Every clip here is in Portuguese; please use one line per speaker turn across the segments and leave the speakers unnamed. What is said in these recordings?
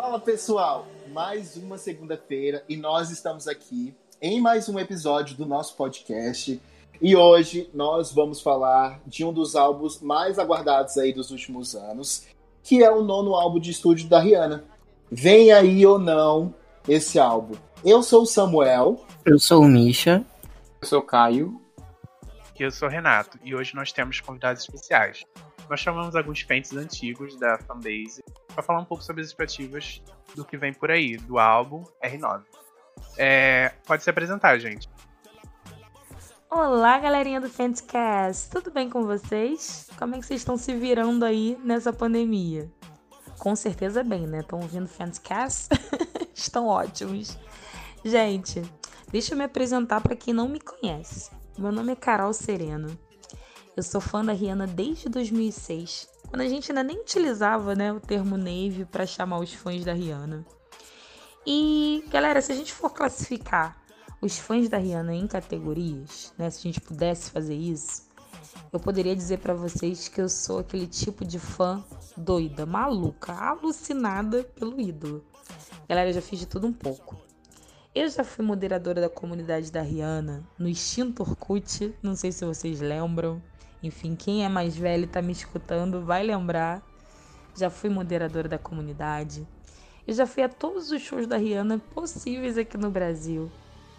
Fala pessoal, mais uma segunda-feira e nós estamos aqui em mais um episódio do nosso podcast. E hoje nós vamos falar de um dos álbuns mais aguardados aí dos últimos anos, que é o nono álbum de estúdio da Rihanna. Vem aí ou não esse álbum. Eu sou o Samuel.
Eu sou o Misha.
Eu sou o Caio.
E eu sou o Renato. E hoje nós temos convidados especiais. Nós chamamos alguns fãs antigos da fanbase para falar um pouco sobre as expectativas do que vem por aí, do álbum R9. É, pode se apresentar, gente.
Olá, galerinha do Fanscast. Tudo bem com vocês? Como é que vocês estão se virando aí nessa pandemia? Com certeza bem, né? Estão ouvindo Fanscast? estão ótimos. Gente, deixa eu me apresentar para quem não me conhece. Meu nome é Carol Sereno. Eu sou fã da Rihanna desde 2006, quando a gente ainda nem utilizava né, o termo Navy para chamar os fãs da Rihanna. E, galera, se a gente for classificar os fãs da Rihanna em categorias, né, se a gente pudesse fazer isso, eu poderia dizer para vocês que eu sou aquele tipo de fã doida, maluca, alucinada pelo ídolo. Galera, eu já fiz de tudo um pouco. Eu já fui moderadora da comunidade da Rihanna no extinto Orkut, não sei se vocês lembram. Enfim, quem é mais velho e tá me escutando vai lembrar. Já fui moderadora da comunidade. Eu já fui a todos os shows da Rihanna possíveis aqui no Brasil.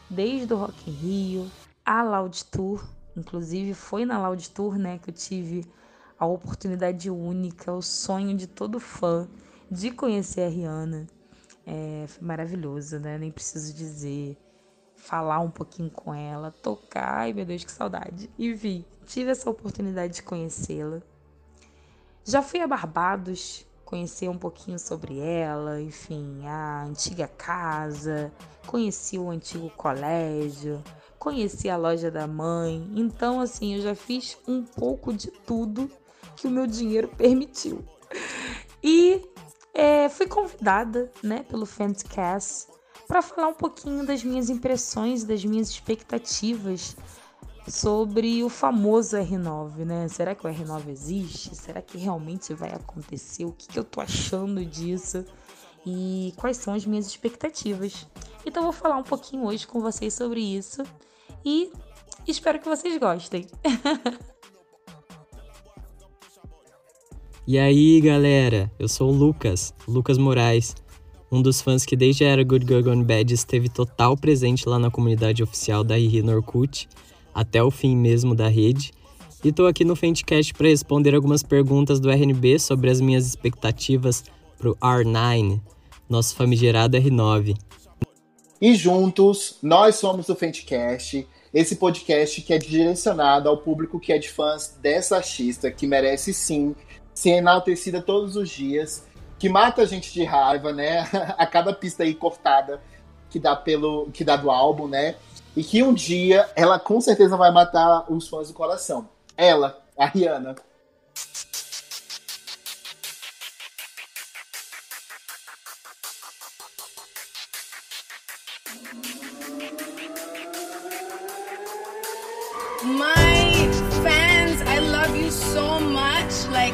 Desde o Rock in Rio, a Loud Tour. Inclusive foi na Loud Tour, né, que eu tive a oportunidade única, o sonho de todo fã de conhecer a Rihanna. É, foi maravilhoso, né? Nem preciso dizer. Falar um pouquinho com ela, tocar. Ai, meu Deus, que saudade. E vi tive essa oportunidade de conhecê-la. Já fui a Barbados conhecer um pouquinho sobre ela, enfim, a antiga casa, conheci o antigo colégio, conheci a loja da mãe. Então, assim, eu já fiz um pouco de tudo que o meu dinheiro permitiu. E é, fui convidada, né, pelo Fanscast para falar um pouquinho das minhas impressões, das minhas expectativas sobre o famoso R9, né? Será que o R9 existe? Será que realmente vai acontecer? O que, que eu tô achando disso? E quais são as minhas expectativas? Então, vou falar um pouquinho hoje com vocês sobre isso e espero que vocês gostem.
e aí, galera? Eu sou o Lucas, Lucas Moraes, um dos fãs que desde a era Good Girl Gone Bad esteve total presente lá na comunidade oficial da Riri Norkut até o fim mesmo da rede. E estou aqui no Fentcast para responder algumas perguntas do RNB sobre as minhas expectativas para o R9, nosso famigerado R9.
E juntos, nós somos o Fentcast, esse podcast que é direcionado ao público que é de fãs dessa artista, que merece sim ser enaltecida todos os dias, que mata a gente de raiva, né? a cada pista aí cortada que dá pelo que dá do álbum, né? E que um dia ela com certeza vai matar os fãs do coração. Ela, a Rihanna.
My fans, I love you so much. Like,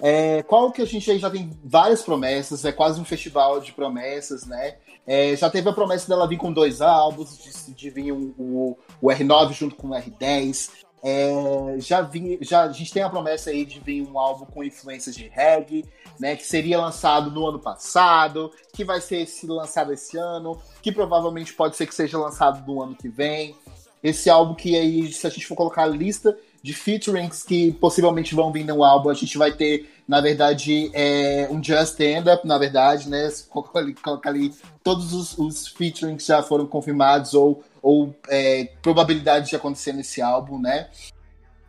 É, qual que a gente já tem várias promessas, é quase um festival de promessas, né? É, já teve a promessa dela vir com dois álbuns, de, de vir um, o, o R9 junto com o R10. É, já, vi, já a gente tem a promessa aí de vir um álbum com influências de reggae, né? Que seria lançado no ano passado, que vai ser esse, lançado esse ano, que provavelmente pode ser que seja lançado no ano que vem. Esse álbum que aí, se a gente for colocar a lista de featurings que possivelmente vão vir no álbum, a gente vai ter na verdade, é um Just Stand Up, na verdade, né? Coloca ali, coloca ali todos os, os featurings já foram confirmados ou, ou é, probabilidade de acontecer nesse álbum, né?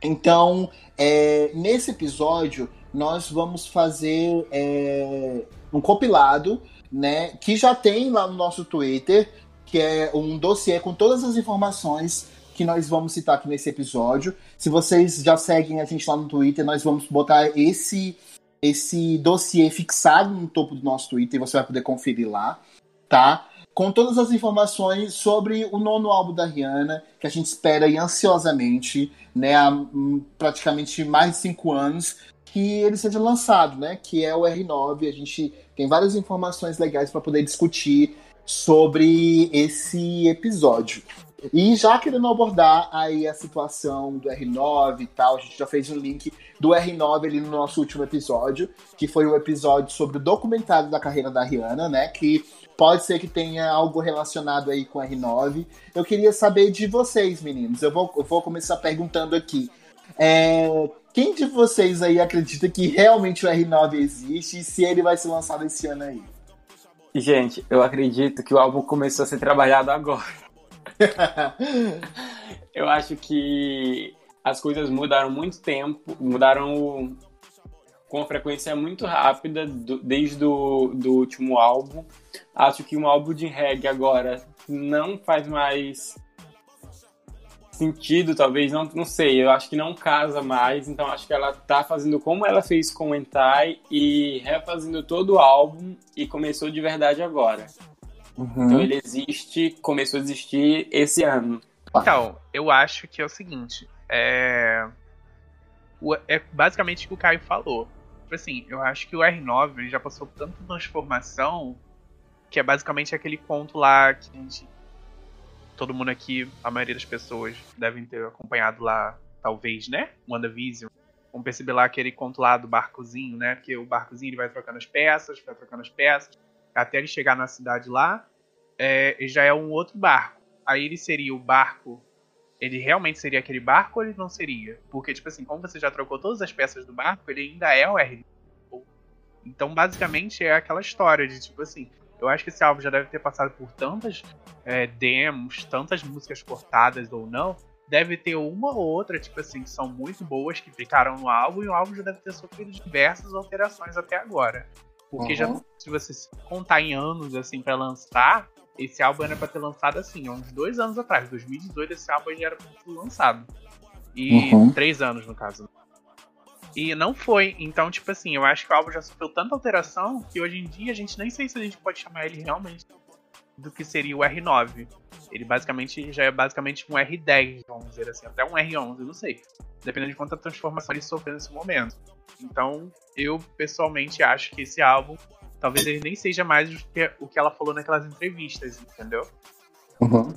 Então, é, nesse episódio, nós vamos fazer é, um compilado né? Que já tem lá no nosso Twitter, que é um dossiê com todas as informações que nós vamos citar aqui nesse episódio. Se vocês já seguem a gente lá no Twitter, nós vamos botar esse esse dossiê fixado no topo do nosso Twitter, você vai poder conferir lá, tá? Com todas as informações sobre o nono álbum da Rihanna, que a gente espera aí ansiosamente, né, há hum, praticamente mais de cinco anos, que ele seja lançado, né, que é o R9. A gente tem várias informações legais para poder discutir sobre esse episódio. E já querendo abordar aí a situação do R9 e tal, a gente já fez um link do R9 ali no nosso último episódio, que foi o episódio sobre o documentário da carreira da Rihanna, né? Que pode ser que tenha algo relacionado aí com o R9. Eu queria saber de vocês, meninos. Eu vou, eu vou começar perguntando aqui. É, quem de vocês aí acredita que realmente o R9 existe e se ele vai ser lançado esse ano aí?
Gente, eu acredito que o álbum começou a ser trabalhado agora. eu acho que as coisas mudaram muito tempo, mudaram com frequência muito rápida do, desde o do último álbum. Acho que um álbum de reggae agora não faz mais sentido, talvez, não, não sei, eu acho que não casa mais, então acho que ela tá fazendo como ela fez com o Entai e refazendo todo o álbum e começou de verdade agora. Uhum. Então ele existe, começou a existir esse ano.
Então, eu acho que é o seguinte, é, é basicamente o que o Caio falou. Tipo assim, eu acho que o R9 ele já passou por tanta transformação que é basicamente aquele conto lá que a gente, todo mundo aqui, a maioria das pessoas devem ter acompanhado lá, talvez, né? WandaVision. Vamos perceber lá aquele conto lá do barcozinho, né? Que o barcozinho ele vai trocando as peças, vai trocando as peças até ele chegar na cidade lá, é, já é um outro barco. Aí ele seria o barco. Ele realmente seria aquele barco ou ele não seria? Porque, tipo assim, como você já trocou todas as peças do barco, ele ainda é o R. Então, basicamente, é aquela história de, tipo assim, eu acho que esse álbum já deve ter passado por tantas é, demos, tantas músicas cortadas ou não. Deve ter uma ou outra, tipo assim, que são muito boas, que ficaram no álbum, e o álbum já deve ter sofrido diversas alterações até agora. Porque uhum. já, se você contar em anos, assim, para lançar, esse álbum era pra ter lançado, assim, uns dois anos atrás. 2018, esse álbum já era pra ter lançado. E uhum. três anos, no caso. E não foi. Então, tipo assim, eu acho que o álbum já sofreu tanta alteração que hoje em dia a gente nem sei se a gente pode chamar ele realmente do que seria o R9. Ele basicamente já é basicamente um R10, vamos dizer assim, até um R11, não sei. Dependendo de quanta transformação ele sofreu nesse momento. Então, eu pessoalmente acho que esse álbum, talvez ele nem seja mais do que o que ela falou naquelas entrevistas, entendeu?
Uhum.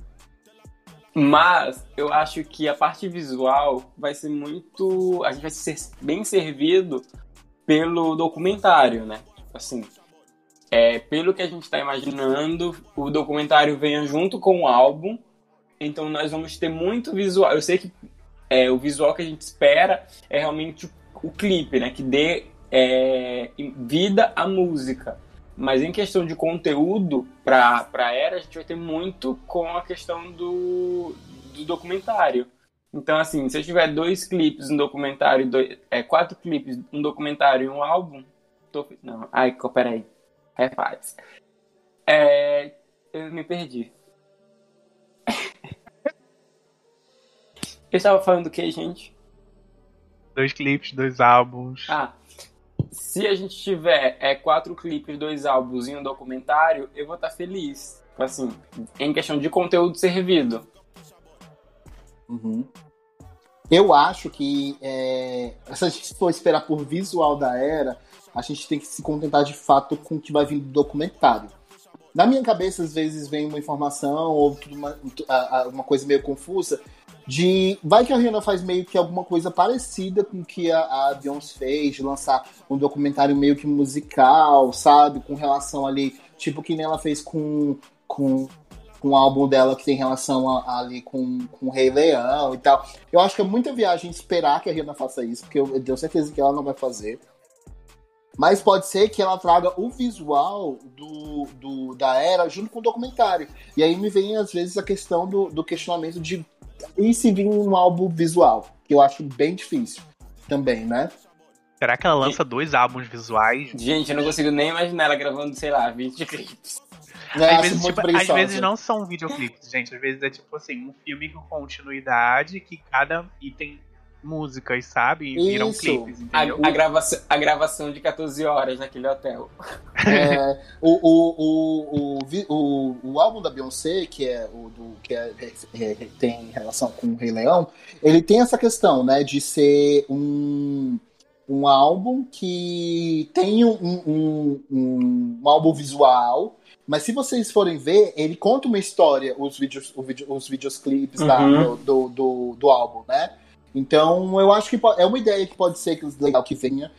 Mas eu acho que a parte visual vai ser muito. A gente vai ser bem servido pelo documentário, né? Assim, é, pelo que a gente está imaginando, o documentário venha junto com o álbum. Então nós vamos ter muito visual. Eu sei que é, o visual que a gente espera é realmente o, o clipe, né? Que dê é, vida à música. Mas em questão de conteúdo para a era, a gente vai ter muito com a questão do, do documentário. Então, assim, se eu tiver dois clipes, um documentário, dois, é, quatro clipes, um documentário e um álbum, tô... Não, ai, peraí. Refaz. É, eu me perdi. eu estava falando do que, gente?
Dois clipes, dois álbuns.
Ah, se a gente tiver é, quatro clipes, dois álbuns e um documentário, eu vou estar feliz. Assim, em questão de conteúdo servido.
Uhum. Eu acho que é, se a gente for esperar por visual da era, a gente tem que se contentar de fato com o que vai vir do documentário. Na minha cabeça, às vezes, vem uma informação ou uma, uma coisa meio confusa de. Vai que a Rihanna faz meio que alguma coisa parecida com o que a, a Beyoncé fez, de lançar um documentário meio que musical, sabe? Com relação ali, tipo que nem ela fez com, com, com o álbum dela que tem relação a, ali com, com o Rei Leão e tal. Eu acho que é muita viagem esperar que a Rihanna faça isso, porque eu, eu tenho certeza que ela não vai fazer. Mas pode ser que ela traga o visual do, do, da era junto com o documentário. E aí me vem, às vezes, a questão do, do questionamento de e se vir um álbum visual, que eu acho bem difícil também, né?
Será que ela lança dois álbuns visuais?
Gente, eu não consigo nem imaginar ela gravando, sei lá, 20 clipes.
É,
às, vezes, tipo, às vezes não são videoclipes, gente. Às vezes é tipo assim, um filme com continuidade que cada item músicas, sabe? E viram
Isso.
clipes,
A,
entendeu?
a gravação, a gravação de 14 horas naquele hotel.
É, o, o, o, o, o, o álbum da Beyoncé, que é o do que é, é, é, tem relação com o Rei Leão, ele tem essa questão, né, de ser um, um álbum que tem um, um, um, um álbum visual, mas se vocês forem ver, ele conta uma história, os vídeos, o vídeo, os videoclipes da-
Uhum.
do, do, do, do álbum, né? Então, eu acho que é uma ideia que pode ser que legal que venha.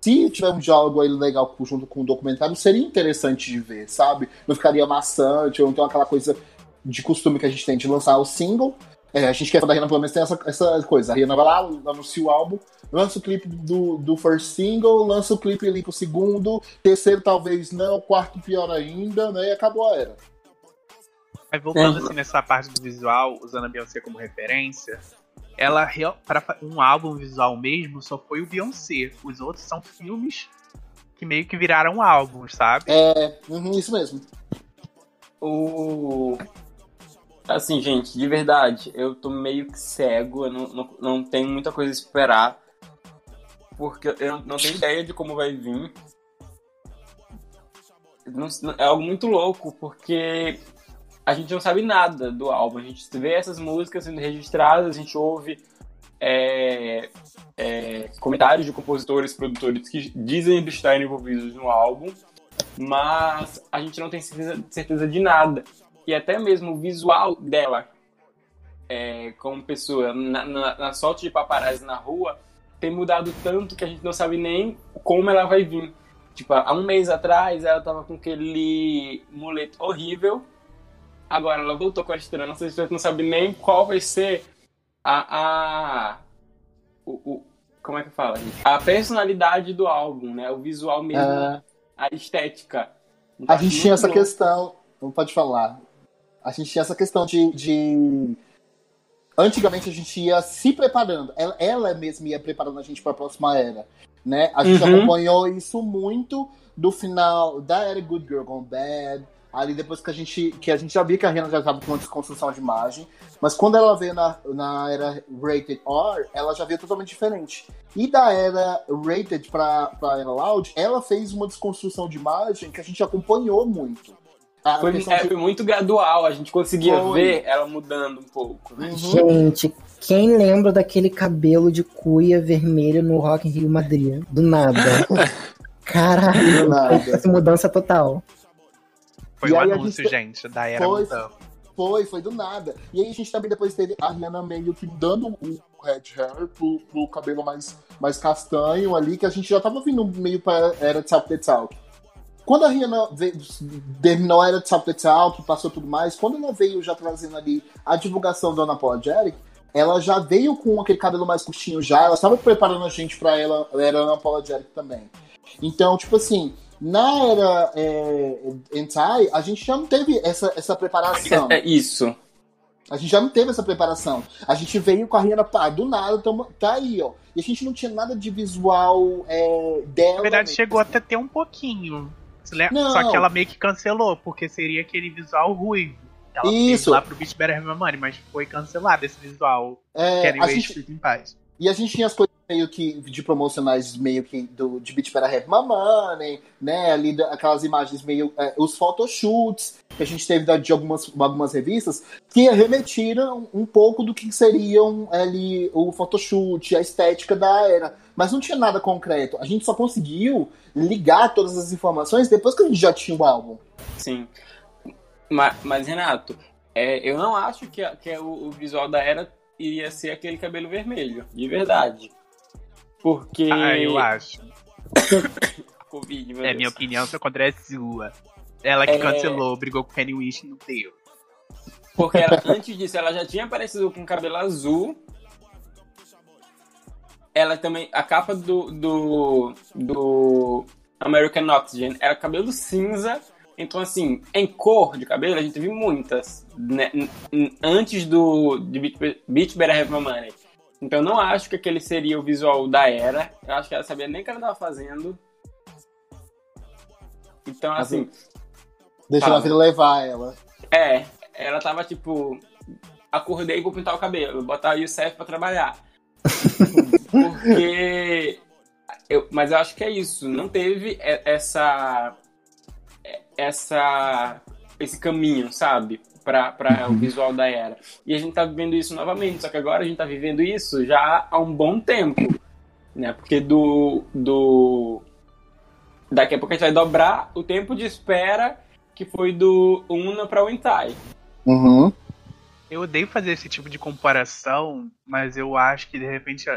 Se tiver um diálogo aí legal junto com o documentário, seria interessante de ver, sabe? Não ficaria maçante, ou então aquela coisa de costume que a gente tem de lançar o single. É, a gente quer da Rihanna, pelo menos tem essa, essa coisa. A Rihanna vai lá, anuncia o álbum, lança o clipe do, do first single, lança o clipe ali pro segundo, terceiro talvez não, quarto pior ainda, né? E acabou a era.
Mas voltando
É.
assim nessa parte do visual, usando a Beyoncé como referência, ela para um álbum visual mesmo só foi o Beyoncé. Os outros são filmes que meio que viraram álbuns, sabe?
É, uhum, isso mesmo.
O. Assim, gente, de verdade, eu tô meio que cego, eu não, não, não tenho muita coisa a esperar. Porque eu não, tenho ideia de como vai vir. Não- não- é algo muito louco, porque a gente não sabe nada do álbum. A gente vê essas músicas sendo registradas, a gente ouve é, é, comentários de compositores, produtores que dizem estar envolvidos no álbum, mas a gente não tem certeza, certeza de nada. E até mesmo o visual dela, é, como pessoa, na, na, na sorte de paparazzi na rua, tem mudado tanto que a gente não sabe nem como ela vai vir. Tipo, há um mês atrás ela tava com aquele muleto horrível. Agora ela voltou com a estrela. Nossa, a gente não sabe nem qual vai ser a. a o, o- como é que fala? gente? A personalidade do álbum, né? O visual mesmo,
É,
a estética. Então,
a gente
muito
tinha essa questão, não pode falar. A gente tinha essa questão de, de- Antigamente a gente ia se preparando. Ela, ela mesma ia preparando a gente para a próxima era. Né? A gente
Uhum.
acompanhou isso muito do final da era Good Girl Gone Bad. Ali depois que a gente. Que a gente já via que a Rihanna já estava com uma desconstrução de imagem. Mas quando ela veio na, na era Rated R, ela já veio totalmente diferente. E da era Rated para a era Loud, ela fez uma desconstrução de imagem que a gente acompanhou muito. A
Foi, é,
de-
foi muito gradual, a gente conseguia
Foi.
ver ela mudando um pouco. Né?
Uhum.
Gente, quem lembra daquele cabelo de cuia vermelho no Rock in Rio Madrid? Do nada. Caralho,
Do nada.
essa mudança total.
Foi
E
um anúncio,
gente-
gente, da era
Foi. Foi, foi do nada. E aí a gente também depois teve a Rihanna meio que dando o red hair pro, pro cabelo mais, mais castanho ali, que a gente já tava vindo meio pra era de Talk the Talk. Quando a Rihanna veio, terminou a era de Talk the Talk, passou tudo mais, quando ela veio já trazendo ali a divulgação do Unapologetic, ela já veio com aquele cabelo mais curtinho já, ela estava preparando a gente pra ela, ela era Unapologetic também. Então, tipo assim, na era é, Entai, a gente já não teve essa, essa preparação.
É, é isso.
A gente já não teve essa preparação. A gente veio com a Rihanna, pá, do nada, tamo, tá aí, ó. E a gente não tinha nada de visual é, dela.
Na verdade,
né?
chegou até ter um pouquinho.
Não.
Só que ela meio que cancelou, porque seria aquele visual ruivo. Ela fez
Isso.
lá pro Beach Better Have My Money, mas foi cancelado esse visual.
É,
Querem ver
gente,
em paz.
E a gente tinha as coisas meio que de promocionais meio que do, de Beach Better Have My né? Ali aquelas imagens meio. é, os photoshoots que a gente teve da- de algumas, algumas revistas que remetiram um pouco do que seriam ali o photoshoot, a estética da era. Mas não tinha nada concreto. A gente só conseguiu ligar todas as informações depois que a gente já tinha o álbum.
Sim. Mas, mas, Renato, é, eu não acho que, que é o, o visual da era iria ser aquele cabelo vermelho, de verdade. Porque.
Ah, eu acho.
Covid,
É
Deus.
minha opinião, sou contra a sua. Ela que
É.
cancelou, brigou com o Kanye West não deu.
Porque ela- antes disso, ela já tinha aparecido com cabelo azul. Ela também. A capa do. do. do American Oxygen era cabelo cinza. Então, assim, em cor de cabelo, a gente teve muitas. né, antes do. de Beach, Beach Better Have My Money. Então eu não acho que aquele seria o visual da era. Eu acho que ela sabia nem o que ela tava fazendo. Então, assim.
Deixa a vida levar ela.
É, ela tava tipo. Acordei e vou pintar o cabelo, botar o Youssef pra trabalhar. Porque. Eu, mas eu acho que é isso. Não teve essa. Essa. Esse caminho, sabe? Pra, pra o visual da era. E a gente tá vivendo isso novamente. Só que agora a gente tá vivendo isso já há um bom tempo. Né? Porque do. do daqui a pouco a gente vai dobrar o tempo de espera que foi do Una pra Wintai.
Uhum.
Eu odeio fazer esse tipo de comparação, mas eu acho que de repente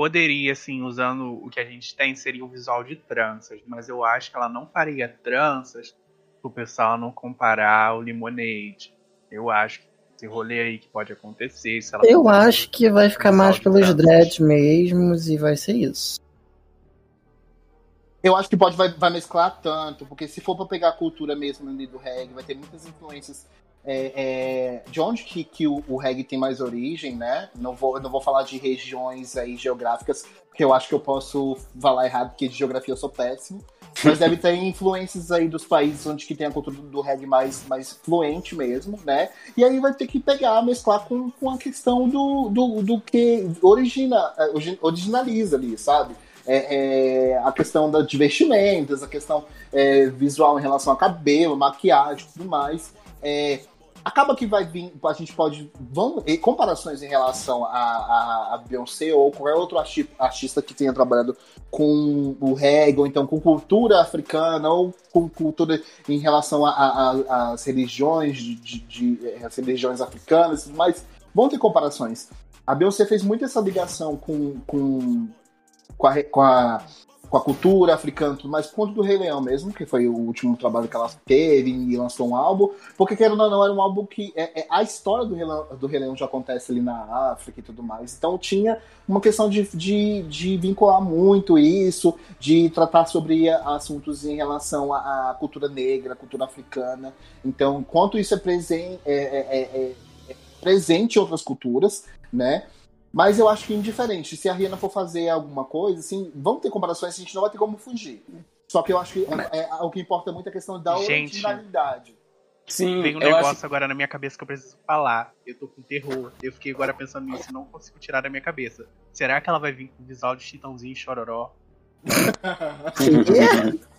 poderia, assim, usando o que a gente tem, seria o visual de tranças. Mas eu acho que ela não faria tranças pro pessoal não comparar o Lemonade. Eu acho que esse rolê aí que pode acontecer. Se ela
Eu acho que vai ficar mais pelos dreads mesmos e vai ser isso.
Eu acho que pode vai, vai mesclar tanto, porque se for pra pegar a cultura mesmo ali do reggae, vai ter muitas influências é, é, de onde que, que o, o reggae tem mais origem, né? Não vou, não vou falar de regiões aí geográficas, porque eu acho que eu posso falar errado, porque de geografia eu sou péssimo. Mas deve ter influências aí dos países onde que tem a cultura do reggae mais, mais fluente mesmo, né? E aí vai ter que pegar, mesclar com, com a questão do, do, do que origina, origi- originaliza ali, sabe? É, é, a questão da, de vestimentas, a questão é, visual em relação a cabelo, maquiagem tudo mais. É, acaba que vai vir, a gente pode. Vão, comparações em relação a, a, a Beyoncé ou qualquer outro arti- artista que tenha trabalhado com o reggae, ou então com cultura africana, ou com cultura em relação às religiões, de, de, de- eh, as religiões africanas e tudo mais. Vão ter comparações. A Beyoncé fez muito essa ligação com, com, com, a, com, a, com a cultura africana e tudo mais, conta do Rei Leão mesmo, que foi o último trabalho que ela teve e lançou um álbum, porque querendo ou não, era um álbum que é, é- a história do Rei, Leão, do Rei Leão já acontece ali na África e tudo mais, então tinha uma questão de, de, de vincular muito isso, de tratar sobre assuntos em relação à, cultura negra, à cultura africana, então, quanto isso é presente, é, é- é- é presente em outras culturas, né? Mas eu acho que indiferente. Se a Rihanna for fazer alguma coisa, assim, vão ter comparações, a gente não vai ter como fugir. Só que eu acho que é, é- o que importa muito é a questão da
Gente.
originalidade.
Sim,
Tem um
eu
negócio
acho
agora na minha cabeça que eu preciso falar. Eu tô com terror. Eu fiquei agora pensando nisso e não consigo tirar da minha cabeça. Será que ela vai vir com visual de Chitãozinho e Chororó?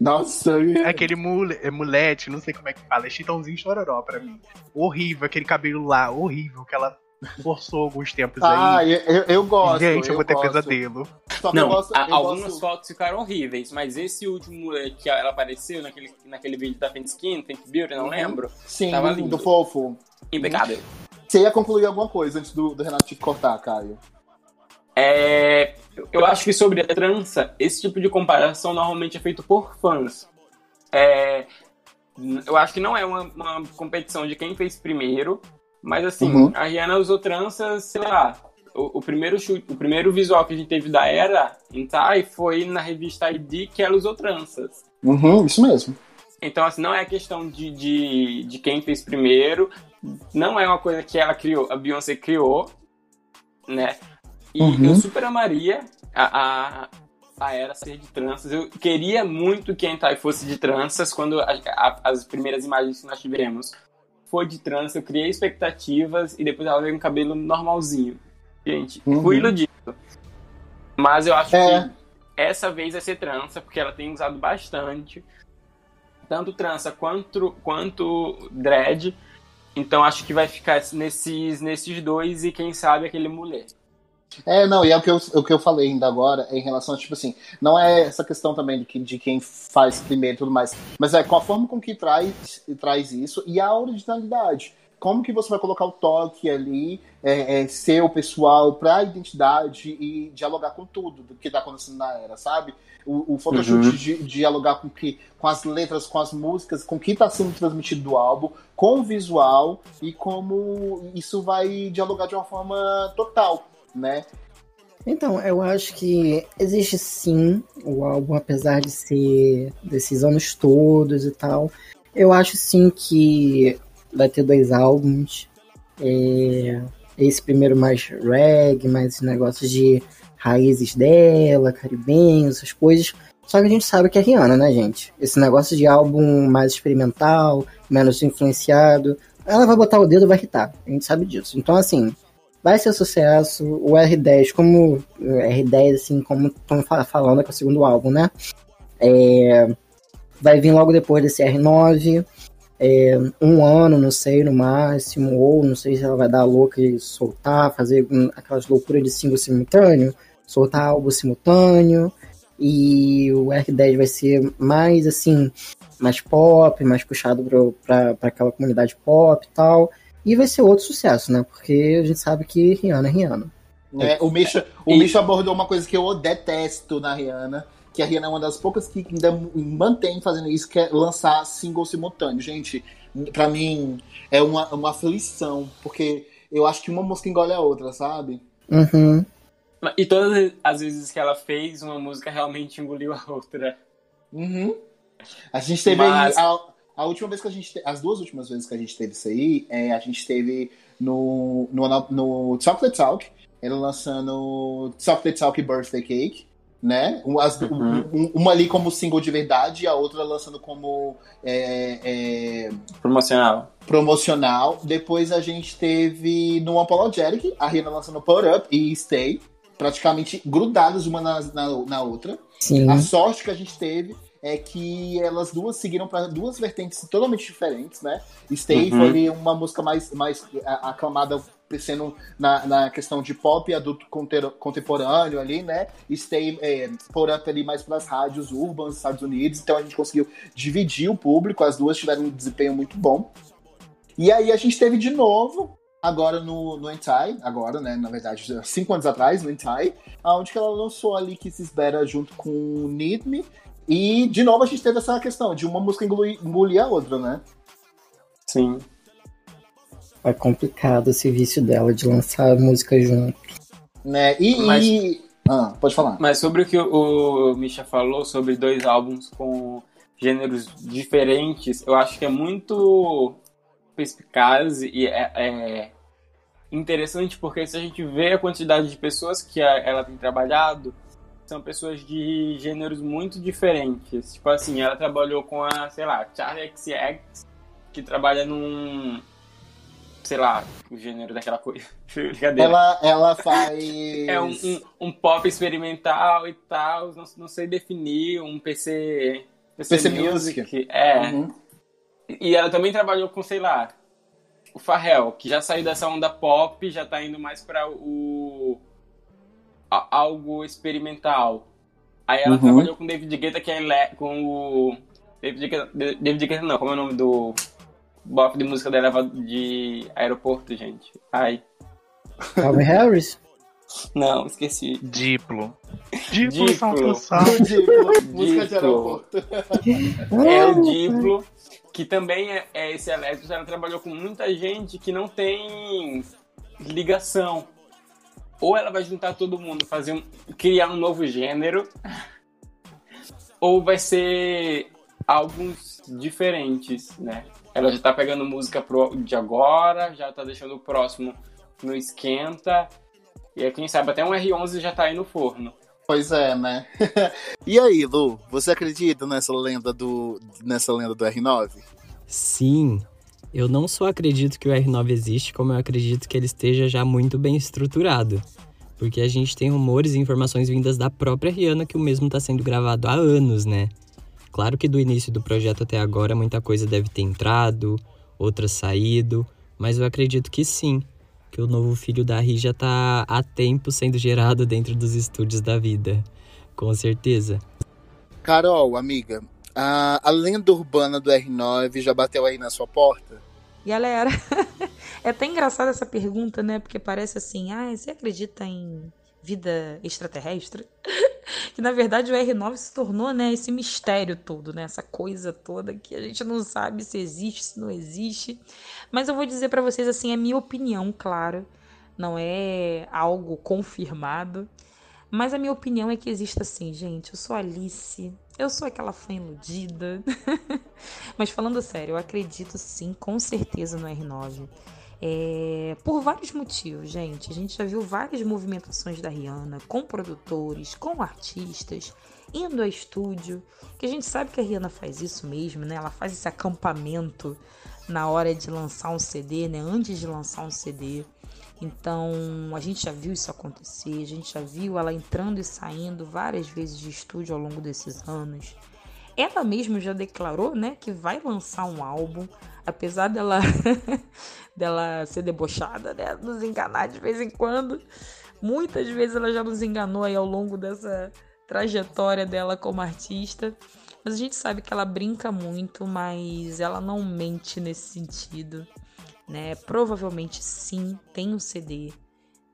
Nossa,
Aquele mule, é mulete, não sei como é que fala. É Chitãozinho e Chororó pra mim. Horrível, aquele cabelo lá, horrível, que ela forçou alguns tempos
ah,
aí.
eu, eu- eu gosto.
Gente, eu, vou ter
gosto.
pesadelo.
Só que eu
Não,
gosto,
a-
eu
algumas
gosto-
fotos ficaram horríveis, mas esse último que ela apareceu naquele, naquele vídeo da Fenty Skin, Fenty Beauty, não
Uhum.
lembro,
Sim,
tava
do,
lindo.
do fofo.
impecável.
Você ia concluir alguma coisa antes do, do Renato te cortar, Caio?
É, eu acho que sobre a trança, esse tipo de comparação normalmente é feito por fãs. É, eu acho que não é uma, uma competição de quem fez primeiro, mas assim,
Uhum.
a Rihanna usou tranças, sei lá. O, o primeiro chute, o primeiro visual que a gente teve da era em Tai foi na revista ID que ela usou tranças.
Uhum, isso mesmo.
Então, assim, não é questão de, de, de quem fez primeiro, não é uma coisa que ela criou, a Beyoncé criou, né? E
Uhum.
eu super amaria a, a, a era ser de tranças. Eu queria muito que a Entai fosse de tranças quando a- a- as primeiras imagens que nós tivemos foi de trança. Eu criei expectativas e depois ela veio com cabelo normalzinho. Gente,
Uhum.
fui iludido. Mas eu acho
É.
que essa vez vai ser trança, porque ela tem usado bastante. Tanto trança quanto, quanto dread. Então acho que vai ficar nesses, nesses dois e quem sabe aquele mulher.
É, não, e é o que, eu, o que eu falei ainda agora em relação a, tipo assim, não é essa questão também de, que, de quem faz primeiro e tudo mais, mas é com a forma com que traz, traz isso e a originalidade. Como que você vai colocar o toque ali, é, é, seu pessoal, pra identidade e dialogar com tudo do que tá acontecendo na era, sabe? O, o Photoshop
Uhum.
di- dialogar com, que, com as letras, com as músicas, com o que tá sendo transmitido do álbum, com o visual e como isso vai dialogar de uma forma total, né?
Então, eu acho que existe sim o álbum, apesar de ser desses anos todos e tal. Eu acho sim que vai ter dois álbuns. É, esse primeiro mais reggae, mais negócios de raízes dela, caribenho, essas coisas. Só que a gente sabe que é Rihanna, né, gente? Esse negócio de álbum mais experimental, menos influenciado, ela vai botar o dedo e vai irritar. A gente sabe disso. Então, assim, vai ser sucesso. O R10, como R10, assim, como estão falando que é o segundo álbum, né? É, vai vir logo depois desse R9. É, um ano, não sei, no máximo, ou não sei se ela vai dar louca e soltar, fazer aquelas loucuras de single simultâneo, soltar algo simultâneo, e o R10 vai ser mais assim, mais pop, mais puxado para aquela comunidade pop e tal, e vai ser outro sucesso, né? Porque a gente sabe que Rihanna é Rihanna.
É, o Misha, o Misha abordou uma coisa que eu detesto na Rihanna, que a Rihanna é uma das poucas que ainda mantém fazendo isso, que é lançar single simultâneo. Gente, para mim é uma, uma aflição, porque eu acho que uma música engole a outra, sabe?
Uhum.
E todas as vezes que ela fez, uma música realmente engoliu a outra.
Uhum. A gente teve Mas... aí, a, a, última vez que a gente. As duas últimas vezes que a gente teve isso aí, é, a gente teve no, no, no Chocolate Talk, ela lançando Chocolate Talk Birthday Cake né? As, uhum. uma ali como single de verdade e a outra lançando como é, é,
promocional.
Promocional. Depois a gente teve no Apologetic, a Rihanna lançando Put Up e Stay, praticamente grudadas uma na, na, na outra.
Sim.
A sorte que a gente teve é que elas duas seguiram para duas vertentes totalmente diferentes, né? Stay uhum. foi uma música mais, mais aclamada sendo na, na questão de pop adulto contemporâneo ali, né? Stay é, por up ali mais para as rádios urbanas dos Estados Unidos, então a gente conseguiu dividir o público, as duas tiveram um desempenho muito bom. E aí a gente teve de novo agora no, no Entai, agora, né, na verdade, cinco anos atrás, no Entai, onde que ela lançou ali que se espera junto com Need Me, e de novo a gente teve essa questão de uma música engolir, engolir a outra, né?
Sim
é complicado esse vício dela de lançar música junto.
Né? E, mas, e... Ah, pode falar.
Mas sobre o que o, o Misha falou sobre dois álbuns com gêneros diferentes, eu acho que é muito perspicaz e é, é interessante porque se a gente vê a quantidade de pessoas que ela tem trabalhado, são pessoas de gêneros muito diferentes. Tipo assim, ela trabalhou com a, sei lá, Charlie XX, que trabalha num sei lá, o gênero daquela coisa.
ela, ela faz.
É um, um, um, pop experimental e tal, não, não sei definir, um PC.
PC, PC Music.
Music. É. Uhum. E ela também trabalhou com, sei lá, o Farrell, que já saiu dessa onda pop, já tá indo mais para o. A, algo experimental. Aí ela uhum. trabalhou com David Guetta, que é com o. David Guetta, David Guetta não, como é o nome do bloco de música dela de aeroporto, gente. Ai.
Calvin Harris?
Não, esqueci.
Diplo.
Diplo,
Diplo. Diplo. Música de aeroporto.
É o Diplo, que também é, é esse elétrico. Ela trabalhou com muita gente que não tem ligação. Ou ela vai juntar todo mundo, fazer um, criar um novo gênero, ou vai ser álbuns diferentes, né? Ela já tá pegando música pro, de agora, já tá deixando o próximo no esquenta. E aí, quem sabe até um R11 já tá aí no forno.
Pois é, né? e aí, Lu, você acredita nessa lenda do nessa lenda do R9?
Sim. Eu não só acredito que o R9 existe, como eu acredito que ele esteja já muito bem estruturado. Porque a gente tem rumores e informações vindas da própria Rihanna que o mesmo está sendo gravado há anos, né? Claro que do início do projeto até agora muita coisa deve ter entrado, outra saído, mas eu acredito que sim, que o novo filho da Ri já está há tempo sendo gerado dentro dos estúdios da vida. Com certeza.
Carol, amiga, a, a lenda urbana do R9 já bateu aí na sua porta?
Galera, é até engraçada essa pergunta, né? Porque parece assim, ah, você acredita em vida extraterrestre? que na verdade o R9 se tornou, né, esse mistério todo, né, essa coisa toda que a gente não sabe se existe, se não existe. Mas eu vou dizer para vocês assim, é minha opinião, claro, não é algo confirmado. Mas a minha opinião é que existe assim, gente. Eu sou Alice, eu sou aquela fã iludida. Mas falando sério, eu acredito sim, com certeza no R9. É, por vários motivos, gente. A gente já viu várias movimentações da Rihanna com produtores, com artistas, indo a estúdio. Que a gente sabe que a Rihanna faz isso mesmo, né? Ela faz esse acampamento na hora de lançar um CD, né? Antes de lançar um CD. Então, a gente já viu isso acontecer, a gente já viu ela entrando e saindo várias vezes de estúdio ao longo desses anos. Ela mesma já declarou, né, que vai lançar um álbum, apesar dela dela ser debochada, né, nos enganar de vez em quando. Muitas vezes ela já nos enganou aí ao longo dessa trajetória dela como artista. Mas a gente sabe que ela brinca muito, mas ela não mente nesse sentido né? Provavelmente sim, tem um CD.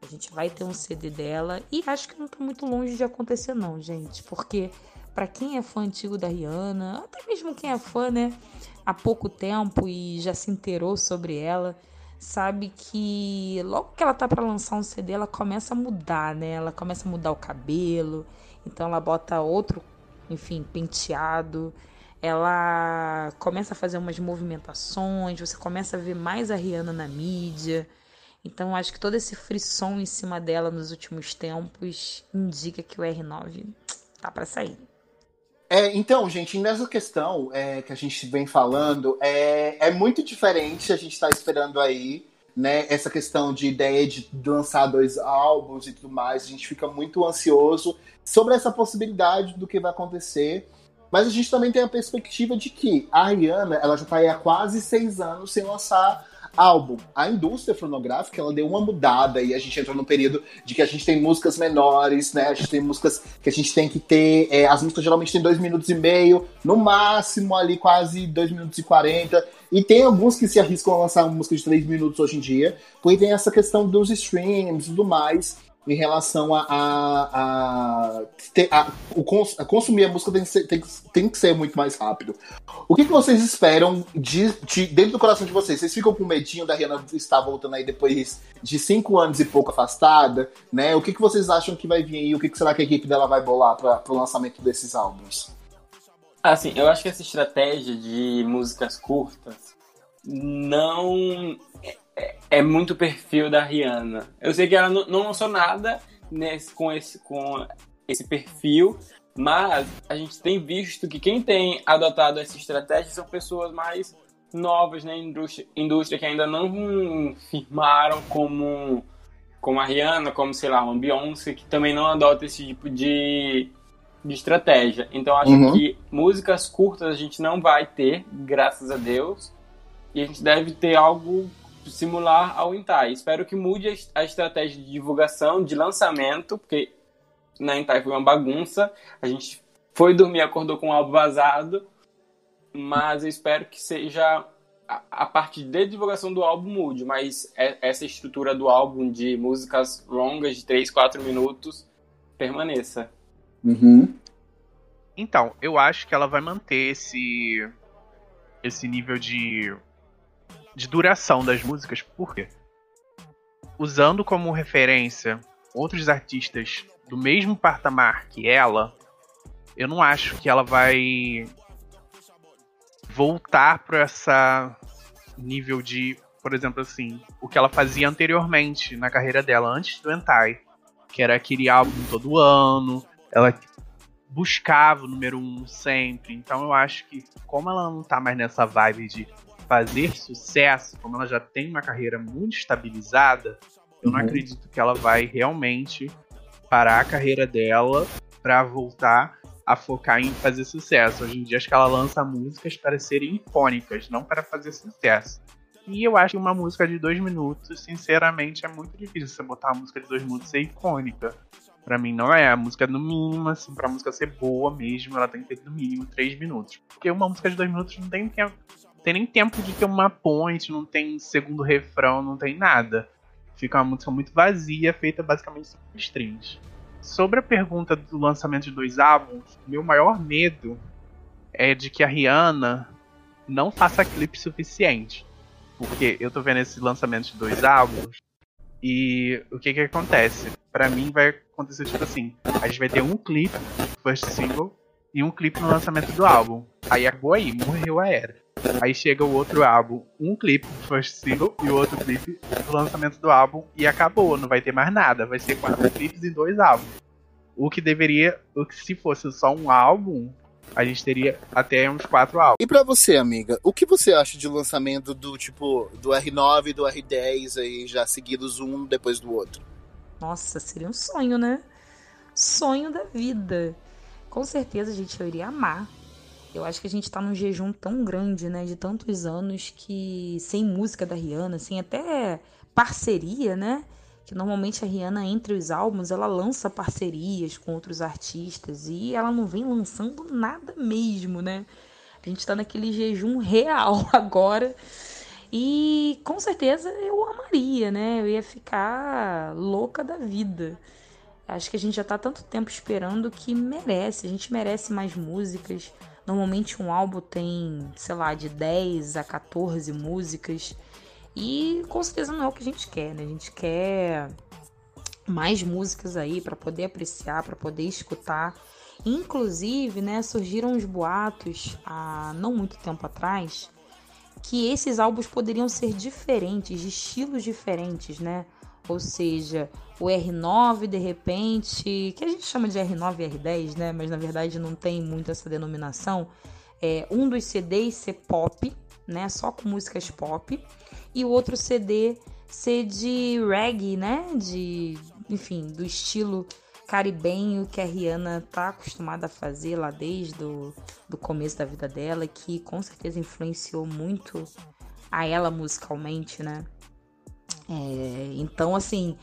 A gente vai ter um CD dela e acho que não tá muito longe de acontecer não, gente, porque para quem é fã antigo da Rihanna, até mesmo quem é fã, né, há pouco tempo e já se inteirou sobre ela, sabe que logo que ela tá para lançar um CD, ela começa a mudar, né? Ela começa a mudar o cabelo, então ela bota outro, enfim, penteado ela começa a fazer umas movimentações, você começa a ver mais a Rihanna na mídia. Então acho que todo esse frisson em cima dela nos últimos tempos indica que o R9 tá para sair.
É, então, gente, nessa questão é, que a gente vem falando, é, é muito diferente a gente estar tá esperando aí, né, essa questão de ideia de lançar dois álbuns e tudo mais. A gente fica muito ansioso sobre essa possibilidade do que vai acontecer. Mas a gente também tem a perspectiva de que a Rihanna ela já está aí há quase seis anos sem lançar álbum. A indústria fonográfica ela deu uma mudada e a gente entrou no período de que a gente tem músicas menores, né? A gente tem músicas que a gente tem que ter. É, as músicas geralmente têm dois minutos e meio, no máximo ali quase dois minutos e quarenta. E tem alguns que se arriscam a lançar uma música de três minutos hoje em dia, porque tem essa questão dos streams e tudo mais em relação a, a, a, a, o cons, consumir a música tem que, ser, tem, tem que ser muito mais rápido. O que, que vocês esperam de, de, dentro do coração de vocês? Vocês ficam com medinho da Rihanna estar voltando aí depois de cinco anos e pouco afastada, né? O que, que vocês acham que vai vir aí? O que, que será que a equipe dela vai bolar para o lançamento desses álbuns?
Assim, eu acho que essa estratégia de músicas curtas não é, é muito perfil da Rihanna. Eu sei que ela não, não lançou nada nesse, com, esse, com esse perfil, mas a gente tem visto que quem tem adotado essa estratégia são pessoas mais novas na indústria, indústria que ainda não firmaram como, como a Rihanna, como, sei lá, uma Beyoncé, que também não adota esse tipo de, de estratégia. Então acho uhum. que músicas curtas a gente não vai ter, graças a Deus, e a gente deve ter algo simular ao Intai. Espero que mude a estratégia de divulgação, de lançamento, porque na Intai foi uma bagunça. A gente foi dormir, acordou com o álbum vazado, mas eu espero que seja a, parte de divulgação do álbum mude, mas é, essa estrutura do álbum de músicas longas de 3, 4 minutos permaneça.
Uhum.
Então, eu acho que ela vai manter esse esse nível de de duração das músicas, por quê? Usando como referência outros artistas do mesmo patamar que ela, eu não acho que ela vai voltar para essa nível de, por exemplo, assim, o que ela fazia anteriormente na carreira dela, antes do Entai, que era aquele álbum todo ano, ela buscava o número um sempre. Então eu acho que, como ela não tá mais nessa vibe de fazer sucesso, como ela já tem uma carreira muito estabilizada, eu não uhum. acredito que ela vai realmente parar a carreira dela para voltar a focar em fazer sucesso. Hoje em dia acho que ela lança músicas para serem icônicas, não para fazer sucesso. E eu acho que uma música de dois minutos, sinceramente, é muito difícil você botar uma música de dois minutos ser icônica. Para mim não é. A música no mínimo, assim, pra música ser boa mesmo, ela tem que ter no mínimo três minutos. Porque uma música de dois minutos não tem tempo tem nem tempo de ter uma ponte, não tem segundo refrão, não tem nada. Fica uma música muito vazia, feita basicamente por strings. Sobre a pergunta do lançamento de dois álbuns, meu maior medo é de que a Rihanna não faça clipe suficiente. Porque eu tô vendo esse lançamento de dois álbuns e o que que acontece? Para mim vai acontecer tipo assim, a gente vai ter um clipe, first single, e um clipe no lançamento do álbum. Aí acabou aí, morreu a era. Aí chega o outro álbum, um clipe do first single e o outro clipe do lançamento do álbum e acabou, não vai ter mais nada, vai ser quatro clipes e dois álbuns. O que deveria, o que se fosse só um álbum, a gente teria até uns quatro álbuns.
E para você, amiga, o que você acha de lançamento do tipo do R9 e do R10 aí já seguidos um depois do outro?
Nossa, seria um sonho, né? Sonho da vida. Com certeza, gente, eu iria amar. Eu acho que a gente tá num jejum tão grande, né, de tantos anos que sem música da Rihanna, sem até parceria, né? que normalmente a Rihanna, entre os álbuns, ela lança parcerias com outros artistas e ela não vem lançando nada mesmo, né? A gente tá naquele jejum real agora. E com certeza eu amaria, né? Eu ia ficar louca da vida. Acho que a gente já tá tanto tempo esperando que merece. A gente merece mais músicas. Normalmente um álbum tem, sei lá, de 10 a 14 músicas. E com certeza não é o que a gente quer, né? A gente quer mais músicas aí para poder apreciar, para poder escutar. Inclusive, né, surgiram os boatos há não muito tempo atrás que esses álbuns poderiam ser diferentes, de estilos diferentes, né? Ou seja, o R9 de repente, que a gente chama de R9 e R10, né? Mas na verdade não tem muito essa denominação. É um dos CDs ser pop, né? Só com músicas pop e o outro CD ser de reggae, né? De, enfim, do estilo caribenho que a Rihanna tá acostumada a fazer lá desde o do começo da vida dela, que com certeza influenciou muito a ela musicalmente, né? É, então, assim,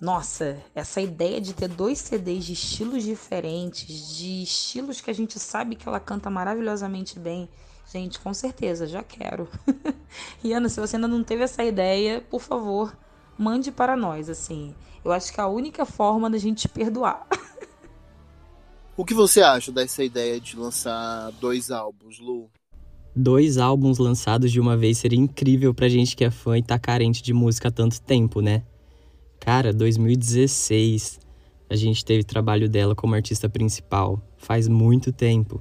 nossa, essa ideia de ter dois CDs de estilos diferentes, de estilos que a gente sabe que ela canta maravilhosamente bem, Gente, com certeza, já quero. e Ana, se você ainda não teve essa ideia, por favor, mande para nós, assim. Eu acho que é a única forma da gente perdoar.
o que você acha dessa ideia de lançar dois álbuns, Lu?
Dois álbuns lançados de uma vez seria incrível pra gente que é fã e tá carente de música há tanto tempo, né? Cara, 2016 a gente teve trabalho dela como artista principal. Faz muito tempo.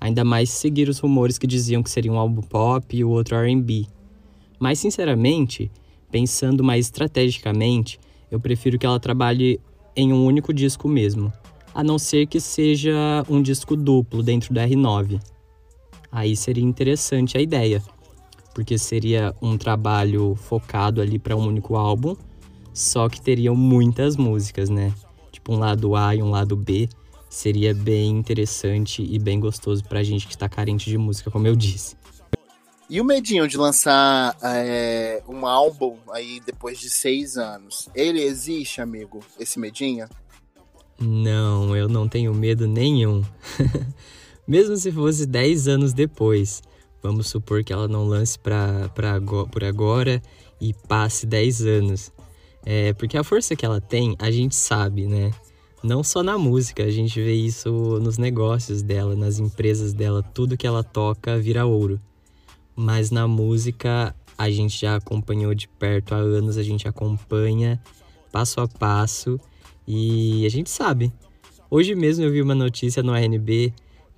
Ainda mais seguir os rumores que diziam que seria um álbum pop e o outro RB. Mas, sinceramente, pensando mais estrategicamente, eu prefiro que ela trabalhe em um único disco mesmo, a não ser que seja um disco duplo dentro do R9. Aí seria interessante a ideia, porque seria um trabalho focado ali para um único álbum, só que teriam muitas músicas, né? Tipo um lado A e um lado B seria bem interessante e bem gostoso pra gente que tá carente de música, como eu disse.
E o medinho de lançar é, um álbum aí depois de seis anos, ele existe, amigo? Esse medinho?
Não, eu não tenho medo nenhum. Mesmo se fosse dez anos depois. Vamos supor que ela não lance pra, pra, por agora e passe dez anos. É, porque a força que ela tem, a gente sabe, né? Não só na música, a gente vê isso nos negócios dela, nas empresas dela, tudo que ela toca vira ouro. Mas na música a gente já acompanhou de perto há anos, a gente acompanha passo a passo e a gente sabe. Hoje mesmo eu vi uma notícia no ANB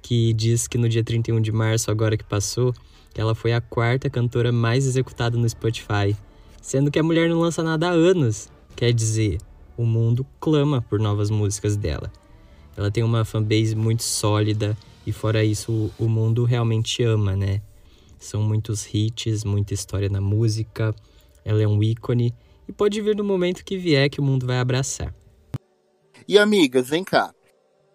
que diz que no dia 31 de março, agora que passou, ela foi a quarta cantora mais executada no Spotify, sendo que a mulher não lança nada há anos. Quer dizer, o mundo clama por novas músicas dela. Ela tem uma fanbase muito sólida e fora isso o mundo realmente ama, né? São muitos hits, muita história na música. Ela é um ícone e pode vir no momento que vier que o mundo vai abraçar.
E amigas, vem cá.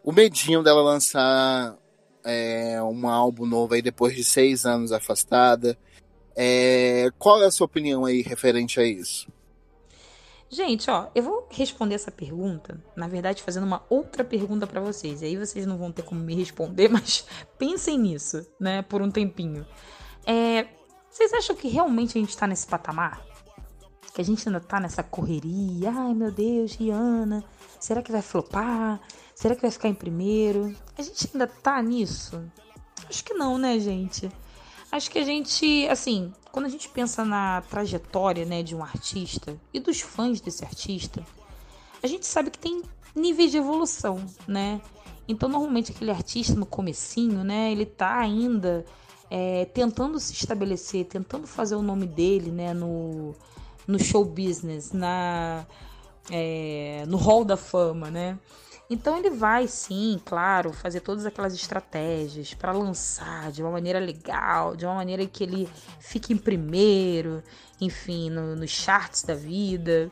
O medinho dela lançar é, um álbum novo aí depois de seis anos afastada. É, qual é a sua opinião aí referente a isso?
Gente, ó, eu vou responder essa pergunta, na verdade, fazendo uma outra pergunta para vocês. E aí vocês não vão ter como me responder, mas pensem nisso, né, por um tempinho. É, vocês acham que realmente a gente tá nesse patamar? Que a gente ainda tá nessa correria? Ai, meu Deus, Rihanna, será que vai flopar? Será que vai ficar em primeiro? A gente ainda tá nisso? Acho que não, né, gente? Acho que a gente, assim, quando a gente pensa na trajetória, né, de um artista e dos fãs desse artista, a gente sabe que tem níveis de evolução, né? Então, normalmente aquele artista no comecinho, né, ele tá ainda é, tentando se estabelecer, tentando fazer o nome dele né, no, no show business, na, é, no hall da fama, né? Então ele vai sim, claro, fazer todas aquelas estratégias para lançar de uma maneira legal, de uma maneira que ele fique em primeiro, enfim, no, nos charts da vida.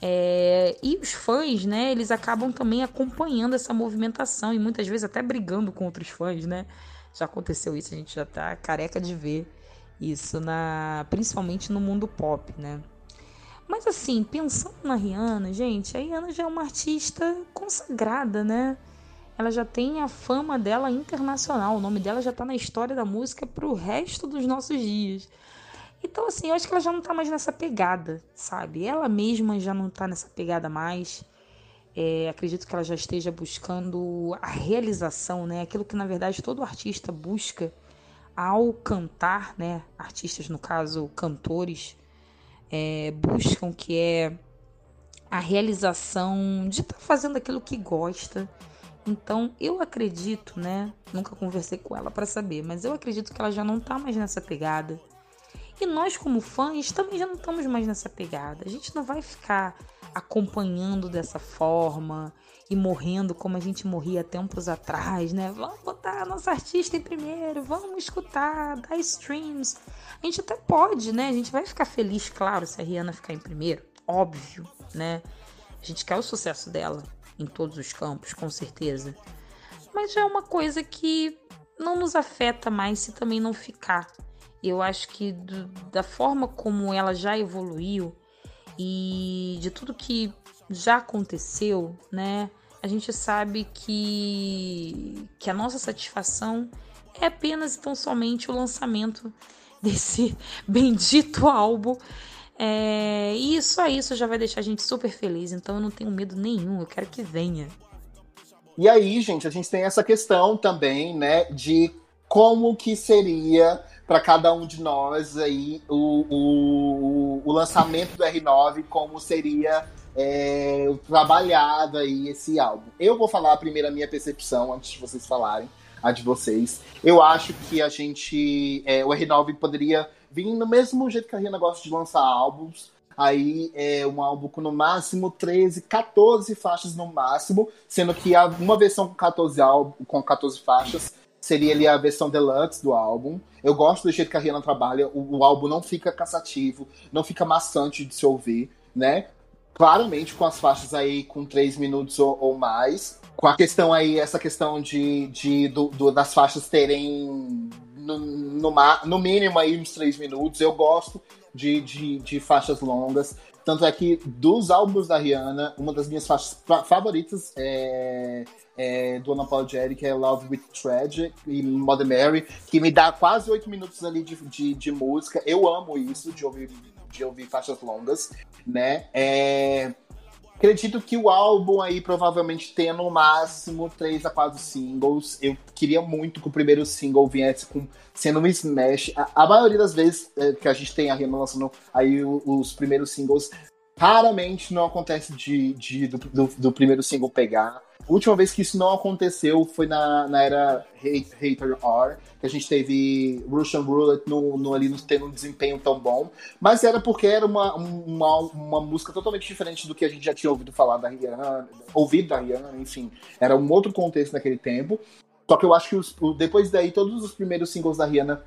É, e os fãs, né, eles acabam também acompanhando essa movimentação e muitas vezes até brigando com outros fãs, né? Já aconteceu isso, a gente já tá careca de ver isso na, principalmente no mundo pop, né? Mas assim, pensando na Rihanna, gente, a Rihanna já é uma artista consagrada, né? Ela já tem a fama dela internacional, o nome dela já tá na história da música pro resto dos nossos dias. Então, assim, eu acho que ela já não tá mais nessa pegada, sabe? Ela mesma já não tá nessa pegada mais. É, acredito que ela já esteja buscando a realização, né? Aquilo que na verdade todo artista busca ao cantar, né? Artistas, no caso, cantores, é, buscam, que é a realização de estar tá fazendo aquilo que gosta. Então, eu acredito, né? Nunca conversei com ela para saber, mas eu acredito que ela já não tá mais nessa pegada. E nós, como fãs, também já não estamos mais nessa pegada. A gente não vai ficar acompanhando dessa forma e morrendo como a gente morria tempos atrás, né? Vamos botar a nossa artista em primeiro, vamos escutar, dar streams. A gente até pode, né? A gente vai ficar feliz, claro, se a Rihanna ficar em primeiro, óbvio, né? A gente quer o sucesso dela em todos os campos, com certeza. Mas já é uma coisa que não nos afeta mais se também não ficar. Eu acho que do, da forma como ela já evoluiu e de tudo que já aconteceu, né? A gente sabe que, que a nossa satisfação é apenas e tão somente o lançamento desse bendito álbum. É, e isso é isso já vai deixar a gente super feliz. Então eu não tenho medo nenhum, eu quero que venha.
E aí, gente, a gente tem essa questão também, né, de como que seria para cada um de nós aí o, o, o lançamento do R9, como seria é, trabalhado aí esse álbum. Eu vou falar primeiro a minha percepção antes de vocês falarem a de vocês. Eu acho que a gente. É, o R9 poderia vir no mesmo jeito que a Rihanna gosta de lançar álbuns. Aí é um álbum com no máximo 13, 14 faixas no máximo, sendo que uma versão com 14, álbum, com 14 faixas seria ali a versão deluxe do álbum. Eu gosto do jeito que a Rihanna trabalha, o, o álbum não fica cansativo, não fica maçante de se ouvir, né? Claramente com as faixas aí com 3 minutos ou, ou, mais. Com a questão aí, essa questão de, de do, do, das faixas terem no, no, no, mínimo aí uns 3 minutos. Eu gosto de, de, de faixas longas. Tanto é que dos álbuns da Rihanna, uma das minhas faixas favoritas é é, do Unapologetic, é Love with Tragic e Mother Mary, que me dá quase oito minutos ali de, de, de, música. Eu amo isso, de ouvir, de ouvir faixas longas, né? É, acredito que o álbum aí provavelmente tenha no máximo três a quatro singles. Eu queria muito que o primeiro single viesse com, sendo um smash. A, a maioria das vezes é, que a gente tem a Rihanna lançando aí os, os primeiros singles, raramente não acontece de, de do, do, do primeiro single pegar. A última vez que isso não aconteceu foi na, na era Hater R, que a gente teve Russian Roulette no, no, ali não tendo um desempenho tão bom. Mas era porque era uma, uma, uma música totalmente diferente do que a gente já tinha ouvido falar da Rihanna, ouvido da Rihanna, enfim. Era um outro contexto naquele tempo. Só que eu acho que os, depois daí, todos os primeiros singles da Rihanna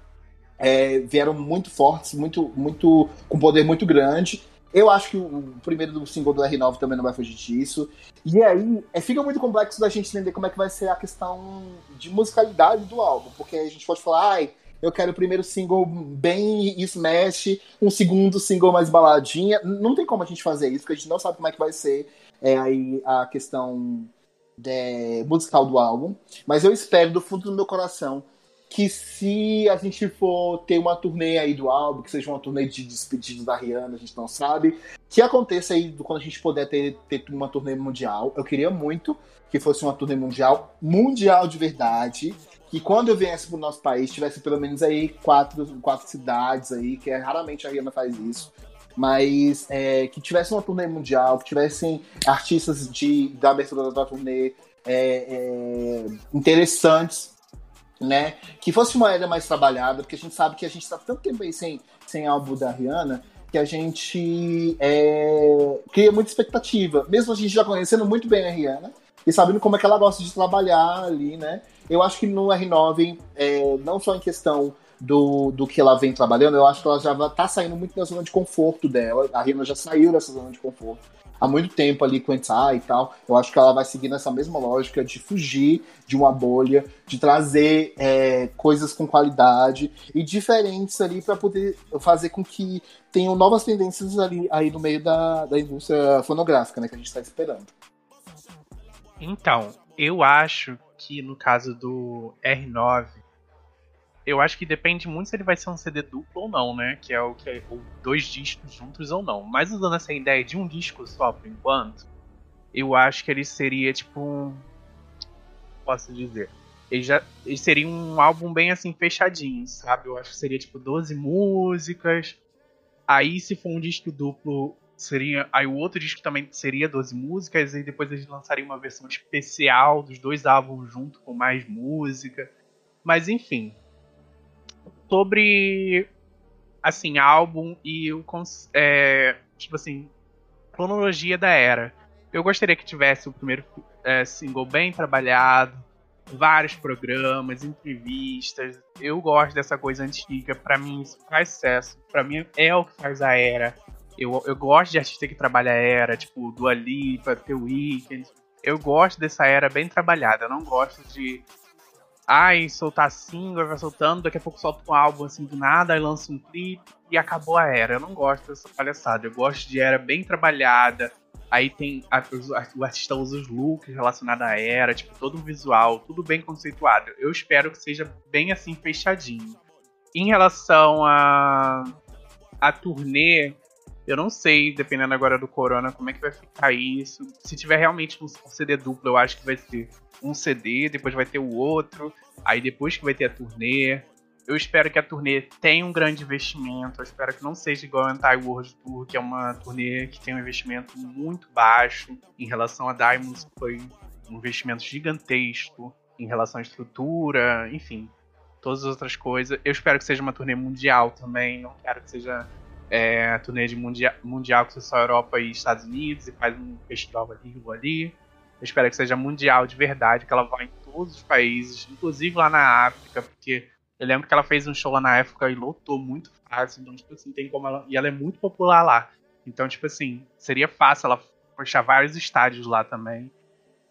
é, vieram muito fortes, muito, muito com poder muito grande. Eu acho que o primeiro do single do R9 também não vai fugir disso. E aí, é, fica muito complexo da gente entender como é que vai ser a questão de musicalidade do álbum. Porque a gente pode falar, ai, eu quero o primeiro single bem smash, um segundo single mais baladinha. Não tem como a gente fazer isso, porque a gente não sabe como é que vai ser é, aí a questão de, musical do álbum. Mas eu espero, do fundo do meu coração, que se a gente for ter uma turnê aí do álbum, que seja uma turnê de despedida da Rihanna, a gente não sabe, que aconteça aí quando a gente puder ter, ter uma turnê mundial. Eu queria muito que fosse uma turnê mundial, mundial de verdade, que quando eu viesse pro nosso país tivesse pelo menos aí quatro, quatro cidades aí, que é, raramente a Rihanna faz isso. Mas é, que tivesse uma turnê mundial, que tivessem artistas de, da abertura da turnê é, é, interessantes né? Que fosse uma era mais trabalhada, porque a gente sabe que a gente tá tanto tempo aí sem, sem álbum da Rihanna que a gente é, cria muita expectativa. Mesmo a gente já conhecendo muito bem a Rihanna e sabendo como é que ela gosta de trabalhar ali, né? Eu acho que no R9, é, não só em questão do, do que ela vem trabalhando, eu acho que ela já tá saindo muito da zona de conforto dela. A Rihanna já saiu dessa zona de conforto há muito tempo ali com Entai e tal. Eu acho que ela vai seguir nessa mesma lógica de fugir de uma bolha, de trazer é, coisas com qualidade e diferentes ali para poder fazer com que tenham novas tendências ali aí no meio da, da indústria fonográfica, né, que a gente está esperando.
Então, eu acho que no caso do R9 eu acho que depende muito se ele vai ser um CD duplo ou não, né? Que é o que é ou dois discos juntos ou não. Mas usando essa ideia de um disco só por enquanto, eu acho que ele seria tipo um. Posso dizer? Ele, já, ele seria um álbum bem assim fechadinho, sabe? Eu acho que seria tipo 12 músicas. Aí se for um disco duplo, seria. Aí o outro disco também seria 12 músicas. E depois eles lançariam uma versão especial dos dois álbuns junto com mais música. Mas enfim, sobre assim álbum e o é, tipo assim cronologia da era. Eu gostaria que tivesse o primeiro é, single bem trabalhado, vários programas, entrevistas. Eu gosto dessa coisa antiga. Para mim isso faz sucesso. Para mim é o que faz a era. Eu, eu gosto de artista que trabalha a era, tipo Dua Lipa, The Weeknd. Eu gosto dessa era bem trabalhada. Eu não gosto de ai, soltar single, vai soltando, daqui a pouco solta um álbum assim do nada, aí lança um clipe e acabou a era. Eu não gosto dessa palhaçada. Eu gosto de era bem trabalhada. Aí tem. A, o artista usa os looks relacionados à era, tipo, todo o visual, tudo bem conceituado. Eu espero que seja bem assim, fechadinho. Em relação a. a turnê, eu não sei, dependendo agora do Corona, como é que vai ficar isso. Se tiver realmente um CD duplo, eu acho que vai ser um CD, depois vai ter o outro, aí depois que vai ter a turnê. Eu espero que a turnê tenha um grande investimento. Eu espero que não seja igual a Anti World Tour, que é uma turnê que tem um investimento muito baixo em relação a Diamonds, foi um investimento gigantesco em relação à estrutura, enfim, todas as outras coisas. Eu espero que seja uma turnê mundial também. Não quero que seja é, turnê de mundial, mundial que seja só Europa e Estados Unidos e faz um festival ali ou ali. Eu espero que seja mundial de verdade, que ela vá em todos os países, inclusive lá na África, porque eu lembro que ela fez um show lá na África e lotou muito fácil, então, tipo assim, tem como ela. E ela é muito popular lá. Então, tipo assim, seria fácil ela puxar vários estádios lá também.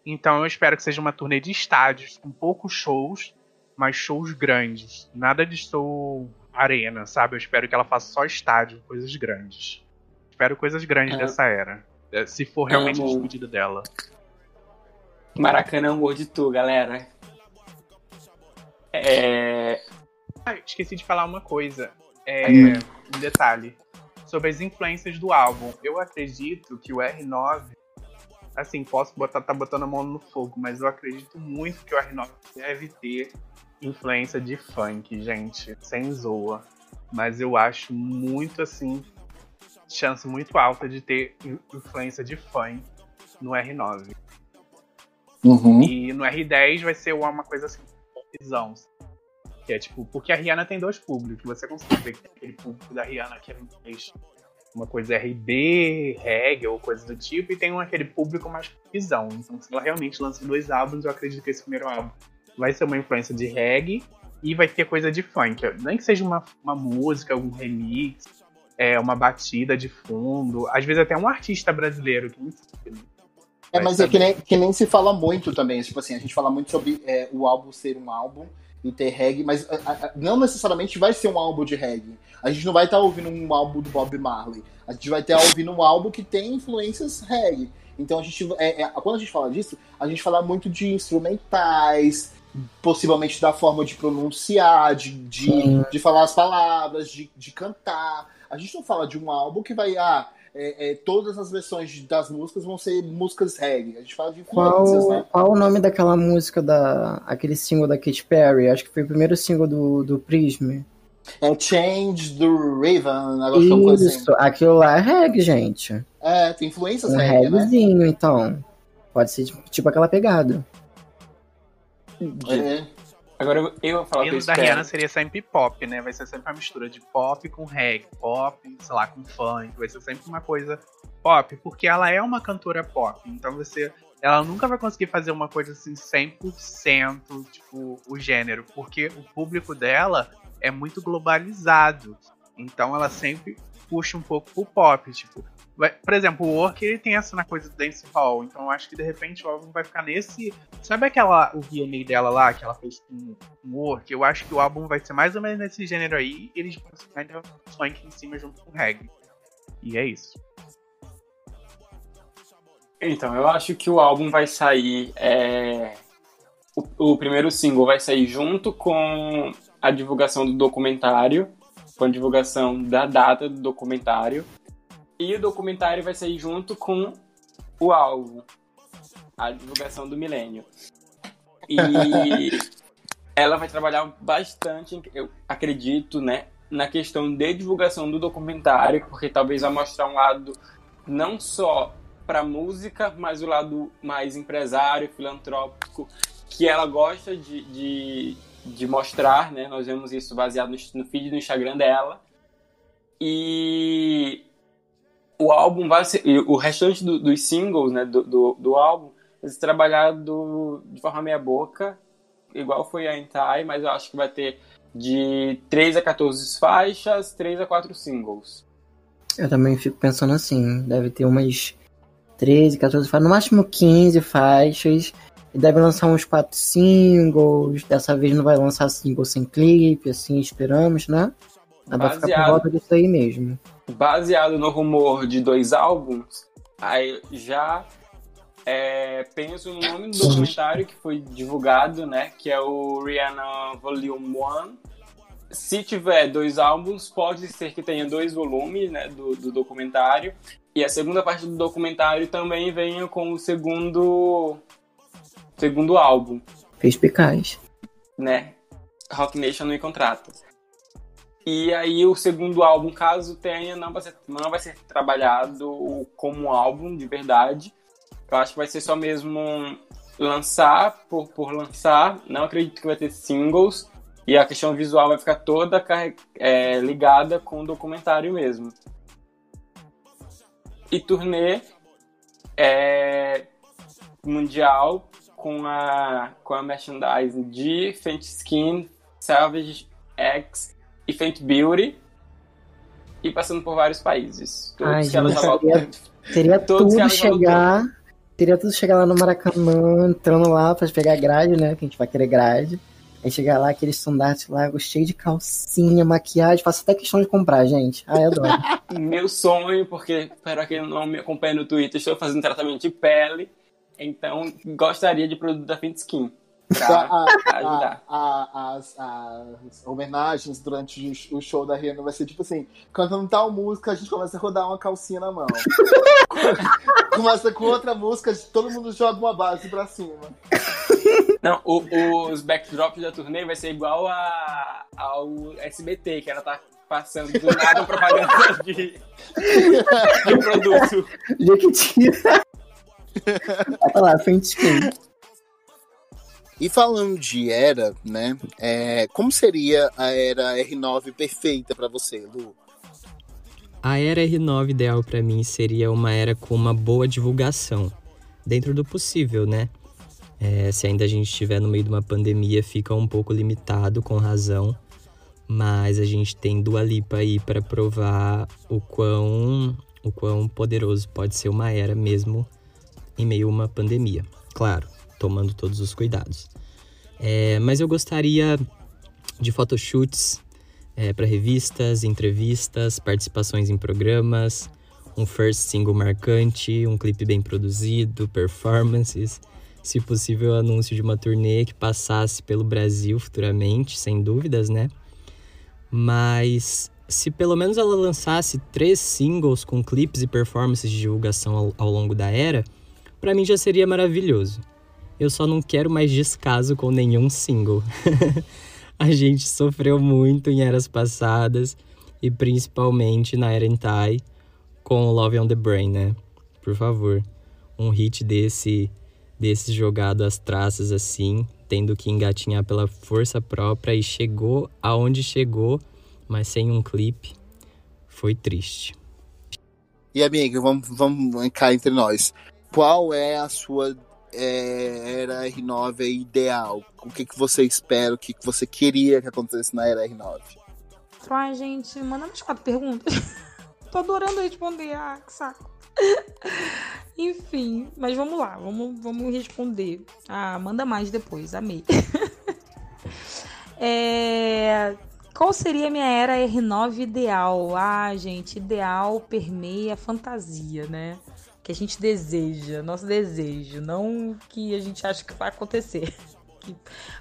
Então eu espero que seja uma turnê de estádios, com poucos shows, mas shows grandes. Nada de show arena, sabe? Eu espero que ela faça só estádio, coisas grandes. Espero coisas grandes é. dessa era. É, se for realmente é, a despedida dela.
Maracanã World Tour, galera. É...
Ah, esqueci de falar uma coisa. É, um detalhe. Sobre as influências do álbum. Eu acredito que o R9. Assim, posso botar, tá botando a mão no fogo, mas eu acredito muito que o R9 deve ter influência de funk, gente. Sem zoa. Mas eu acho muito assim. Chance muito alta de ter influência de funk no R9.
Uhum.
E no R10 vai ser uma coisa assim, visão. Que é tipo, porque a Rihanna tem dois públicos. Você consegue ver que tem aquele público da Rihanna que é uma coisa RB, reggae ou coisa do tipo, e tem um, aquele público mais visão. Então, se ela realmente lança dois álbuns, eu acredito que esse primeiro álbum vai ser uma influência de reggae e vai ter coisa de funk. Nem que seja uma, uma música, algum remix, é, uma batida de fundo, às vezes até um artista brasileiro que não
é, mas é que nem, que nem se fala muito também. Tipo assim, a gente fala muito sobre é, o álbum ser um álbum e ter reggae, mas a, a, não necessariamente vai ser um álbum de reggae. A gente não vai estar tá ouvindo um álbum do Bob Marley. A gente vai estar tá ouvindo um álbum que tem influências reggae. Então a gente, é, é, quando a gente fala disso, a gente fala muito de instrumentais, possivelmente da forma de pronunciar, de, de, de falar as palavras, de, de cantar. A gente não fala de um álbum que vai, ah, é, é, todas as versões das músicas vão ser músicas reggae. A gente fala de influências,
qual,
né?
Qual o nome daquela música, da aquele single da Katy Perry? Acho que foi o primeiro single do, do Prism.
É Change do Raven, Isso,
assim. aquilo lá é reggae, gente.
É, tem influências
um
reggae,
reggaezinho, né? então. Pode ser tipo, tipo aquela pegada.
É. Agora eu, eu vou falar o que eu
da
espero.
Rihanna seria sempre pop, né? Vai ser sempre uma mistura de pop com reggae, pop, sei lá, com funk. Vai ser sempre uma coisa pop, porque ela é uma cantora pop. Então você. Ela nunca vai conseguir fazer uma coisa assim 100%, tipo, o gênero, porque o público dela é muito globalizado. Então ela sempre puxa um pouco pro pop, tipo. Por exemplo, o Work ele tem essa na coisa do dance hall, então eu acho que de repente o álbum vai ficar nesse. Sabe aquela o VMA dela lá que ela fez com com o Work? Eu acho que o álbum vai ser mais ou menos nesse gênero aí, e eles vão ser ainda funk em cima junto com o reggae. E é isso.
Então, eu acho que o álbum vai sair. é, O, o primeiro single vai sair junto com a divulgação do documentário, com a divulgação da data do documentário. E o documentário vai sair junto com o álbum, a divulgação do milênio. E ela vai trabalhar bastante, eu acredito, né, na questão de divulgação do documentário, porque talvez vai mostrar um lado não só para música, mas o lado mais empresário, filantrópico, que ela gosta de, de, de mostrar, né? Nós vemos isso baseado no, no feed do Instagram dela. E o álbum vai ser. O restante do- dos singles, né, do, do, do álbum, vai ser trabalhado de forma meia-boca, igual foi a Entai, mas eu acho que vai ter de 3 a 14 faixas, 3 a 4 singles.
Eu também fico pensando assim, deve ter umas 13, 14 faixas, no máximo 15 faixas. E deve lançar uns 4 singles. Dessa vez não vai lançar single sem clipe, assim esperamos, né? Mas vai ficar por volta disso aí mesmo.
Baseado no rumor de dois álbuns, aí já é, penso no nome do documentário que foi divulgado, né? Que é o Rihanna Volume 1. Se tiver dois álbuns, pode ser que tenha dois volumes né, do, do documentário. E a segunda parte do documentário também venha com o segundo, segundo álbum
Perspicaz.
né? Rock Nation me contrata. E aí o segundo álbum, caso tenha, não vai ser, não vai ser trabalhado como um álbum de verdade. Eu acho que vai ser só mesmo lançar por, por lançar. Não acredito que vai ter singles. E a questão visual vai ficar toda é, ligada com o documentário mesmo. E turnê é, mundial com a, com a merchandising de Faint Skin, Savage X e Faint Beauty. E passando por vários países. Todos
Ai,
que ela
gente,
já
seria-
que
tudo chegar. Teria tudo chegar lá no Maracanã, entrando lá pra pegar grade, né? Que a gente vai querer grade. Aí chegar lá, aquele estandarte lá, cheio de calcinha, maquiagem. Faço até questão de comprar, gente. Ai, adoro.
Meu sonho, porque para quem não me acompanha no Twitter, estou fazendo tratamento de pele. Então, gostaria de produto da Faint Skin.
Tá,
Pra
a- a- a- as, as homenagens durante o show da Rihanna vai ser tipo assim: cantando tal música, a gente começa a rodar uma calcinha na mão. começa com outra música, todo mundo joga uma base pra cima.
Não, o- os backdrops da turnê vai ser igual a, ao SBT, que ela tá passando do nada propaganda de, de produto.
Jequitira. Bota lá, frente skin.
E falando de era, né? é, como seria a era R9 perfeita pra você, Lu?
A era R9 ideal pra mim seria uma era com uma boa divulgação, dentro do possível, né? É, se ainda a gente estiver no meio de uma pandemia, fica um pouco limitado, com razão. Mas a gente tem Dua Lipa aí para provar o quão, o quão poderoso pode ser uma era mesmo em meio a uma pandemia. Claro, tomando todos os cuidados. É, mas eu gostaria de photoshoots é, para revistas, entrevistas, participações em programas, um first single marcante, um clipe bem produzido, performances, se possível, anúncio de uma turnê que passasse pelo Brasil futuramente, sem dúvidas, né? Mas se pelo menos ela lançasse três singles com clipes e performances de divulgação ao, ao longo da era, para mim já seria maravilhoso. Eu só não quero mais descaso com nenhum single. A gente sofreu muito em eras passadas e principalmente na era Entai com Love on the Brain, né? Por favor, um hit desse desses jogado às traças assim, tendo que engatinhar pela força própria e chegou aonde chegou, mas sem um clipe. Foi triste.
E amigo, vamos, vamos cá entre nós. Qual é a sua é, era R9 ideal? O que, que você espera, o que, que você queria que acontecesse na era R9?
Ai, gente, manda mais quatro perguntas. Tô adorando responder. Ah, que saco. Enfim, mas vamos lá, vamos, vamos responder. Ah, manda mais depois, amei. é, qual seria a minha era R9 ideal? Ah, gente, ideal permeia fantasia, né? Que a gente deseja, nosso desejo, não que a gente acha que vai acontecer. Que,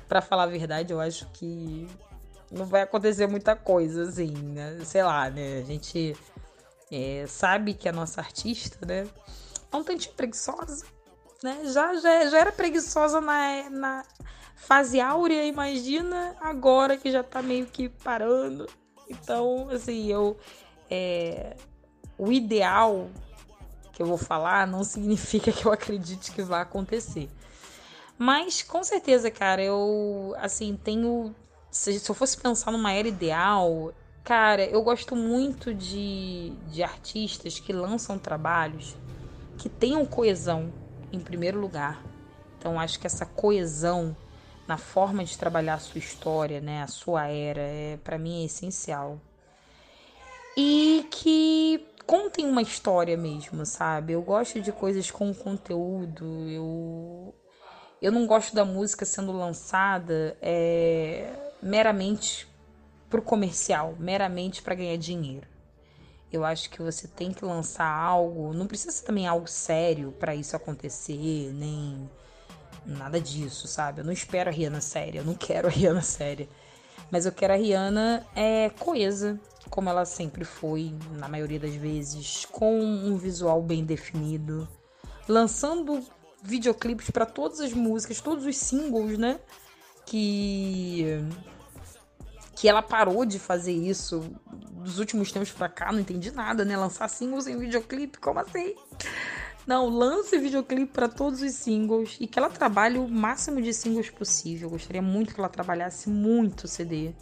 para falar a verdade, eu acho que não vai acontecer muita coisa, assim, né? Sei lá, né? A gente é, sabe que a nossa artista, né? É um tantinho preguiçosa, né? Já, já, já era preguiçosa na, na fase áurea, imagina agora que já tá meio que parando. Então, assim, eu. É, o ideal que eu vou falar não significa que eu acredite que vai acontecer. Mas com certeza, cara, eu assim tenho. Se, se eu fosse pensar numa era ideal, Cara, eu gosto muito de, de artistas que lançam trabalhos que tenham coesão em primeiro lugar. Então, acho que essa coesão na forma de trabalhar a sua história, né, a sua era, é para mim é essencial. E que contem uma história mesmo, sabe? Eu gosto de coisas com conteúdo. Eu eu não gosto da música sendo lançada é, meramente pro comercial, meramente para ganhar dinheiro. Eu acho que você tem que lançar algo, não precisa ser também algo sério para isso acontecer, nem nada disso, sabe? Eu não espero a Rihanna séria, eu não quero a Rihanna séria. Mas eu quero a Rihanna é, coesa, como ela sempre foi, na maioria das vezes, com um visual bem definido, lançando videoclipes para todas as músicas, todos os singles, né? Que que ela parou de fazer isso dos últimos tempos pra cá, não entendi nada, né? Lançar singles em videoclipe, como assim? Não, lance videoclipe para todos os singles e que ela trabalhe o máximo de singles possível. Eu gostaria muito que ela trabalhasse muito CD.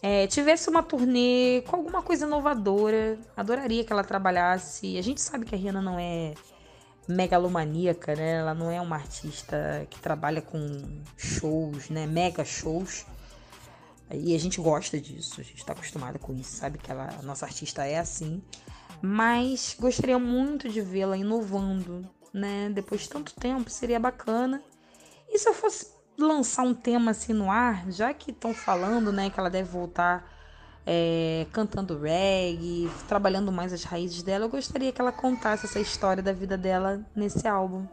É, tivesse uma turnê com alguma coisa inovadora. Adoraria que ela trabalhasse. A gente sabe que a Rihanna não é megalomaníaca, né? Ela não é uma artista que trabalha com shows, né? Mega shows. E a gente gosta disso, a gente está acostumada com isso, sabe que ela, a nossa artista é assim. Mas gostaria muito de vê-la inovando, né? Depois de tanto tempo, seria bacana. E se eu fosse lançar um tema assim no ar, já que estão falando, né, que ela deve voltar é, cantando reggae, trabalhando mais as raízes dela, eu gostaria que ela contasse essa história da vida dela nesse álbum.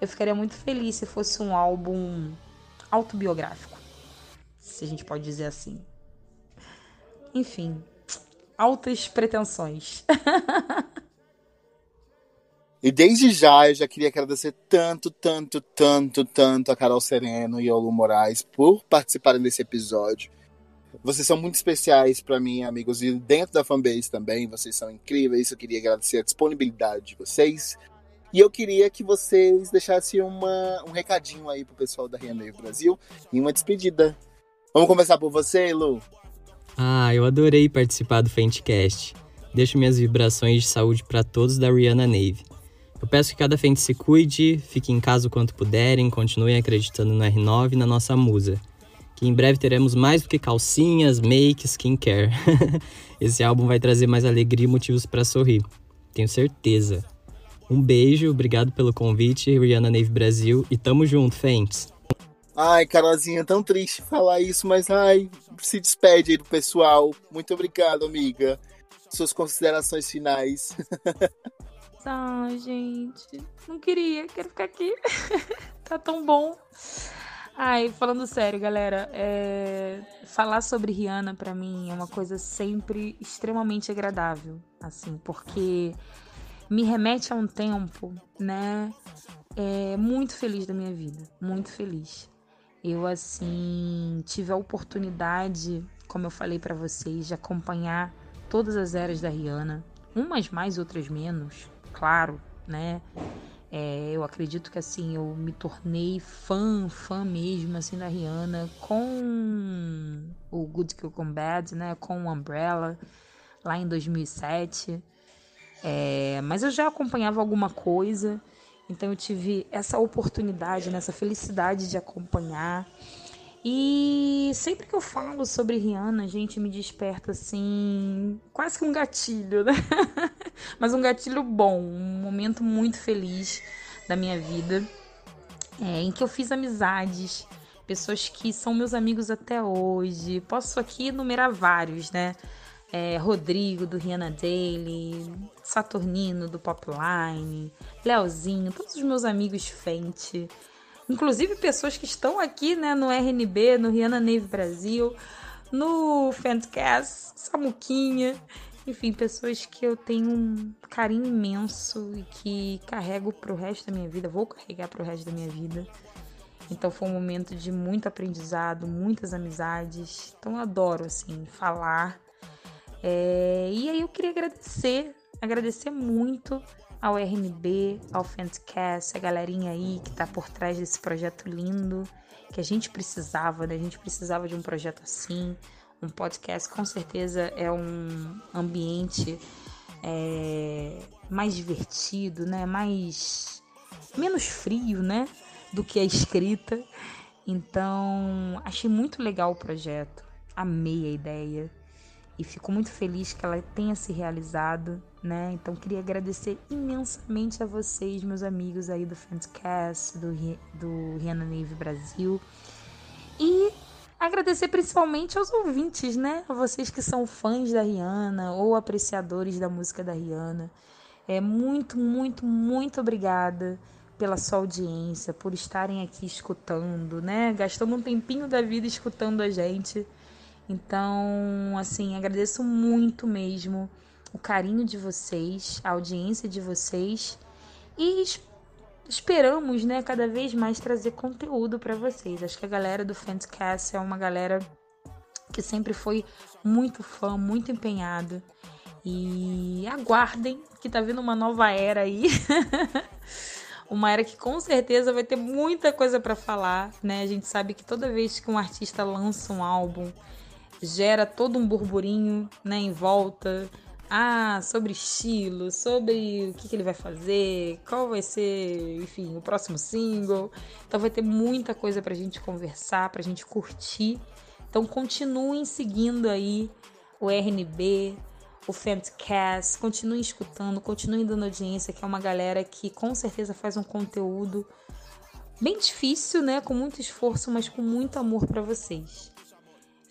Eu ficaria muito feliz se fosse um álbum autobiográfico se a gente pode dizer assim. Enfim, altas pretensões.
e desde já eu já queria agradecer tanto, tanto, tanto, tanto a Carol Sereno e ao Lu Moraes por participarem desse episódio. Vocês são muito especiais para mim, amigos, e dentro da fanbase também, vocês são incríveis. Eu queria agradecer a disponibilidade de vocês. E eu queria que vocês deixassem uma, um recadinho aí pro pessoal da Rihanna Brasil e uma despedida. Vamos começar por você, Lu?
Ah, eu adorei participar do Fentcast. Deixo minhas vibrações de saúde para todos da Rihanna Nave. Eu peço que cada Fente se cuide, fique em casa o quanto puderem, continuem acreditando no R9 e na nossa musa. Que em breve teremos mais do que calcinhas, make, skincare. Esse álbum vai trazer mais alegria e motivos para sorrir. Tenho certeza. Um beijo, obrigado pelo convite, Rihanna Nave Brasil, e tamo junto, Fentes!
Ai, Carolzinha, tão triste falar isso, mas ai, se despede aí do pessoal. Muito obrigado, amiga. Suas considerações finais.
Ai, gente, não queria, quero ficar aqui. tá tão bom. Ai, falando sério, galera, é... falar sobre Rihanna para mim é uma coisa sempre extremamente agradável, assim, porque me remete a um tempo, né, é, muito feliz da minha vida, muito feliz. Eu assim tive a oportunidade, como eu falei para vocês, de acompanhar todas as eras da Rihanna, umas mais, outras menos, claro, né? É, eu acredito que assim eu me tornei fã, fã mesmo assim da Rihanna com o Good Kill Come Bad, né, com o Umbrella lá em 2007. É, mas eu já acompanhava alguma coisa, então eu tive essa oportunidade, né, felicidade de acompanhar. E sempre que eu falo sobre Rihanna, a gente me desperta assim, quase que um gatilho, né? Mas um gatilho bom, um momento muito feliz da minha vida, é, em que eu fiz amizades, pessoas que são meus amigos até hoje. Posso aqui numerar vários, né? É, Rodrigo do Rihanna Daily, Saturnino do Popline, Leozinho, todos os meus amigos Fente inclusive pessoas que estão aqui né, no RNB, no Rihanna Nave Brasil, no Fancast, Samuquinha, enfim, pessoas que eu tenho um carinho imenso e que carrego pro resto da minha vida, vou carregar pro resto da minha vida. Então foi um momento de muito aprendizado, muitas amizades. Então eu adoro assim falar. É... E aí eu queria agradecer, agradecer muito ao RNB, ao Fancast, a galerinha aí que tá por trás desse projeto lindo que a gente precisava, né? A gente precisava de um projeto assim. Um podcast com certeza é um ambiente é, mais divertido, né? Mais menos frio, né? Do que a escrita. Então, achei muito legal o projeto. Amei a ideia e fico muito feliz que ela tenha se realizado, né? Então queria agradecer imensamente a vocês, meus amigos aí do Fanscast, do, do Rihanna Nave Brasil. E agradecer principalmente aos ouvintes, né? A vocês que são fãs da Rihanna ou apreciadores da música da Rihanna. É muito, muito, muito obrigada pela sua audiência, por estarem aqui escutando, né? Gastando um tempinho da vida escutando a gente. Então, assim, agradeço muito mesmo o carinho de vocês, a audiência de vocês e esperamos, né, cada vez mais trazer conteúdo para vocês. Acho que a galera do Fanscast é uma galera que sempre foi muito fã, muito empenhada. E aguardem que tá vindo uma nova era aí. uma era que com certeza vai ter muita coisa para falar, né? A gente sabe que toda vez que um artista lança um álbum, gera todo um burburinho né, em volta. Ah, sobre estilo, sobre o que, que ele vai fazer, qual vai ser, enfim, o próximo single. Então vai ter muita coisa pra gente conversar, pra gente curtir. Então continuem seguindo aí o RNB, o Fancast, continuem escutando, continuem dando audiência, que é uma galera que com certeza faz um conteúdo bem difícil, né, com muito esforço, mas com muito amor para vocês.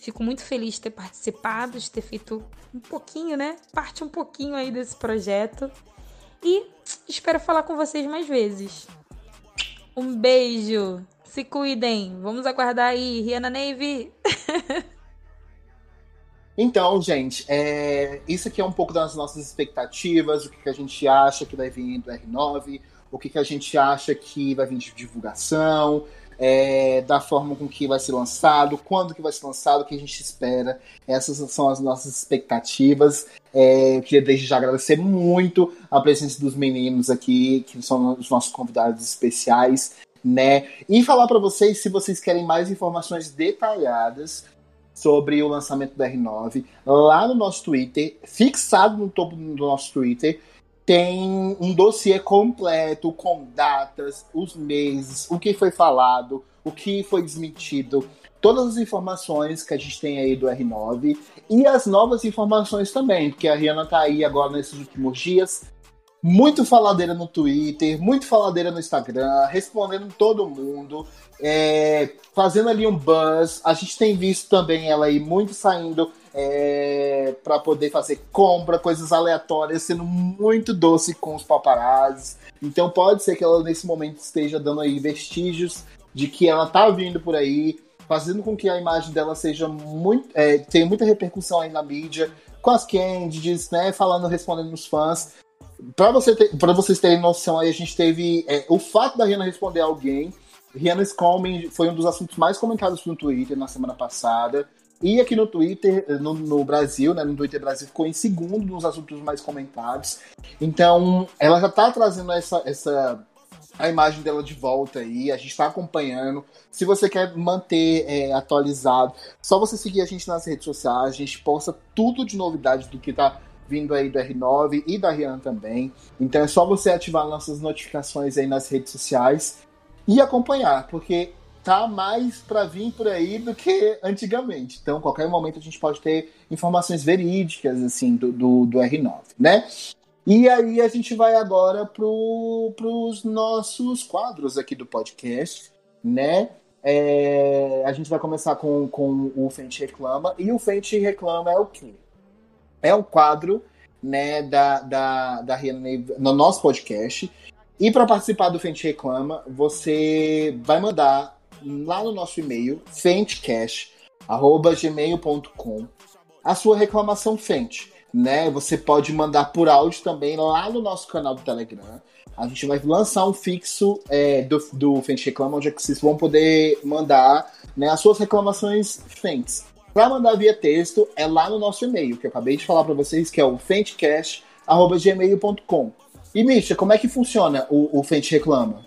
Fico muito feliz de ter participado, de ter feito um pouquinho, né? Parte um pouquinho aí desse projeto. E espero falar com vocês mais vezes. Um beijo. Se cuidem. Vamos aguardar aí, Rihanna Navy.
Então, gente, é... isso aqui é um pouco das nossas expectativas, o que, a gente acha que vai vir do R9, o que a gente acha que vai vir de divulgação, é, da forma com que vai ser lançado, quando que vai ser lançado, o que a gente espera. Essas são as nossas expectativas. É, eu queria desde já agradecer muito a presença dos meninos aqui, que são os nossos convidados especiais, né? E falar para vocês, se vocês querem mais informações detalhadas sobre o lançamento do R9, lá no nosso Twitter, fixado no topo do nosso Twitter, tem um dossiê completo com datas, os meses, o que foi falado, o que foi desmentido, todas as informações que a gente tem aí do R9 e as novas informações também, porque a Rihanna tá aí agora nesses últimos dias, muito faladeira no Twitter, muito faladeira no Instagram, respondendo todo mundo, é, fazendo ali um buzz. A gente tem visto também ela aí muito saindo é, para poder fazer compra, coisas aleatórias, sendo muito doce com os paparazzi. Então pode ser que ela nesse momento esteja dando aí vestígios de que ela tá vindo por aí, fazendo com que a imagem dela seja muito. É, tenha muita repercussão aí na mídia, com as candidates, né? Falando, respondendo os fãs. Para você ter, vocês terem noção, aí a gente teve é, o fato da Rihanna responder alguém. Rihanna's Coming foi um dos assuntos mais comentados no Twitter na semana passada. E aqui no Twitter, no, no, Brasil, né, no Twitter Brasil, ficou em segundo nos assuntos mais comentados. Então, ela já está trazendo essa, essa, a imagem dela de volta aí, a gente está acompanhando. Se você quer manter é, atualizado, só você seguir a gente nas redes sociais, a gente posta tudo de novidade do que tá vindo aí do R9 e da Rihanna também. Então é só você ativar nossas notificações aí nas redes sociais e acompanhar, porque tá mais para vir por aí do que antigamente. Então, qualquer momento a gente pode ter informações verídicas assim do, do, do R9, né? E aí a gente vai agora para os nossos quadros aqui do podcast, né? É, a gente vai começar com, com o Fente Reclama. E o Fente Reclama é o quê? É um quadro né, da, da, da Rihanna no nosso podcast. E para participar do Fente Reclama, você vai mandar lá no nosso e-mail, fentecast.gmail.com, a sua reclamação Fente né? Você pode mandar por áudio também lá no nosso canal do Telegram. A gente vai lançar um fixo é, do, do Fente Reclama, onde é vocês vão poder mandar né, as suas reclamações fentes. Para mandar via texto, é lá no nosso e-mail, que eu acabei de falar para vocês, que é o fentecast.gmail.com. E, Misha, como é que funciona o, o Fente Reclama?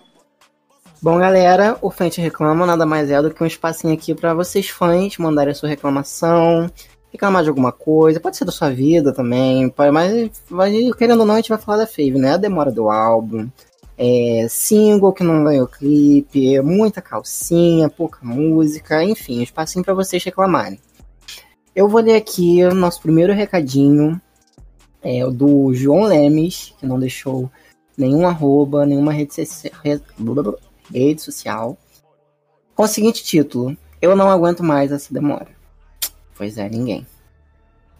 Bom, galera, o Fente Reclama nada mais é do que um espacinho aqui para vocês fãs mandarem a sua reclamação, reclamar de alguma coisa, pode ser da sua vida também, mas, mas querendo ou não, a gente vai falar da Fave, né? A demora do álbum, é, single que não ganhou clipe, muita calcinha, pouca música, enfim, um espacinho para vocês reclamarem. Eu vou ler aqui o nosso primeiro recadinho, é o do João Lemes, que não deixou nenhum arroba, nenhuma rede, rede social, com o seguinte título: Eu não aguento mais essa demora. Pois é, ninguém.